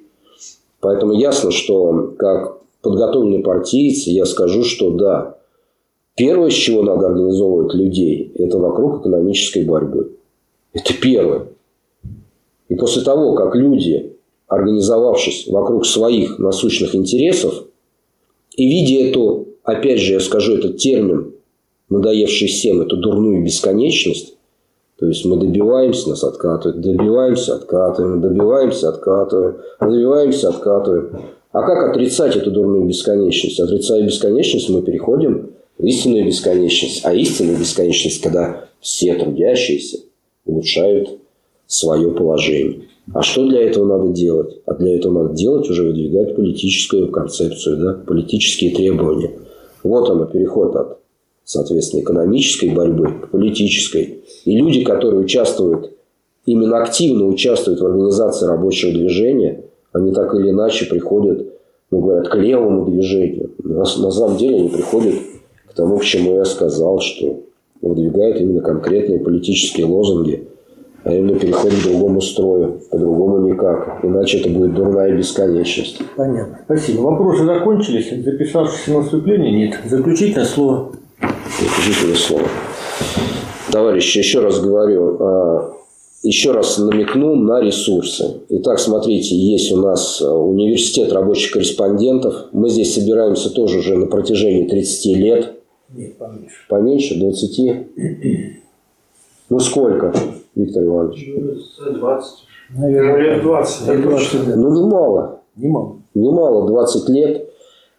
Поэтому ясно, что как подготовленный партиец я скажу, что да, первое, с чего надо организовывать людей, это вокруг экономической борьбы. Это первое. И после того, как люди организовавшись вокруг своих насущных интересов и видя эту, опять же, я скажу этот термин, надоевший всем, эту дурную бесконечность, то есть мы добиваемся, нас откатывают, добиваемся, откатываем, добиваемся, откатываем, добиваемся, откатываем. А как отрицать эту дурную бесконечность? Отрицая бесконечность, мы переходим в истинную бесконечность. А истинная бесконечность, когда все трудящиеся улучшают свое положение. А что для этого надо делать? А для этого надо делать уже выдвигать политическую концепцию, да, политические требования. Вот оно, переход от, соответственно, экономической борьбы к политической. И люди, которые участвуют, именно активно участвуют в организации рабочего движения, они так или иначе приходят, ну, говорят, к левому движению. На, на самом деле они приходят к тому, к чему я сказал, что выдвигают именно конкретные политические лозунги – именно переход к другому строю. По-другому никак. Иначе это будет дурная бесконечность. Понятно. Спасибо. Вопросы закончились. Записавшихся на выступление нет. Заключительное слово. Заключительное слово. Товарищи, еще раз говорю, а, еще раз намекну на ресурсы. Итак, смотрите, есть у нас а, университет рабочих корреспондентов. Мы здесь собираемся тоже уже на протяжении 30 лет. Нет, поменьше. Поменьше? 20? Ну сколько? Виктор Иванович? 20. Наверное, ну, лет 20. Лет 20 да. Ну, немало. Немало. Немало, 20 лет.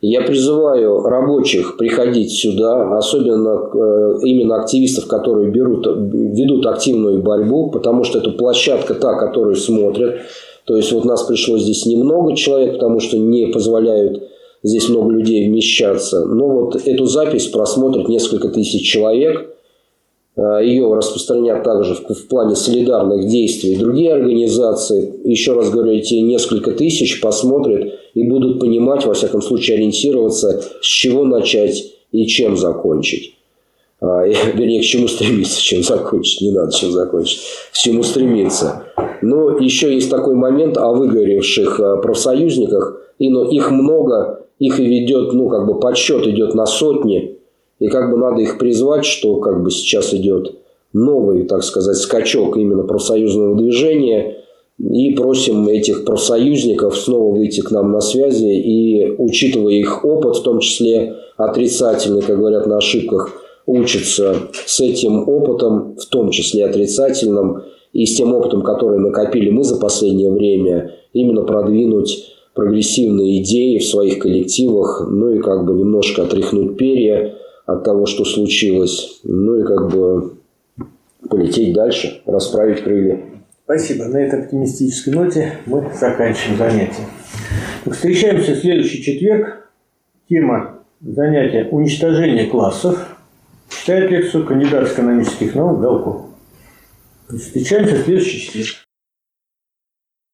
Я призываю рабочих приходить сюда, особенно э, именно активистов, которые берут, ведут активную борьбу, потому что это площадка та, которую смотрят. То есть вот нас пришло здесь немного человек, потому что не позволяют здесь много людей вмещаться. Но вот эту запись просмотрит несколько тысяч человек – ее распространят также в, в плане солидарных действий другие организации. Еще раз говорю, эти несколько тысяч посмотрят и будут понимать, во всяком случае, ориентироваться, с чего начать и чем закончить. А, и, вернее, к чему стремиться, чем закончить. Не надо чем закончить. К чему стремиться. Но еще есть такой момент о выгоревших э, профсоюзниках. И, но их много, их и ведет, ну, как бы подсчет идет на сотни. И как бы надо их призвать, что как бы сейчас идет новый, так сказать, скачок именно профсоюзного движения. И просим этих профсоюзников снова выйти к нам на связи и, учитывая их опыт, в том числе отрицательный, как говорят на ошибках, учиться с этим опытом, в том числе отрицательным, и с тем опытом, который накопили мы за последнее время, именно продвинуть прогрессивные идеи в своих коллективах, ну и как бы немножко отряхнуть перья, от того, что случилось. Ну и как бы полететь дальше, расправить крылья. Спасибо. На этой оптимистической ноте мы заканчиваем занятие. Встречаемся в следующий четверг. Тема занятия «Уничтожение классов». Читает лекцию кандидат экономических наук Галков. Встречаемся в следующий четверг.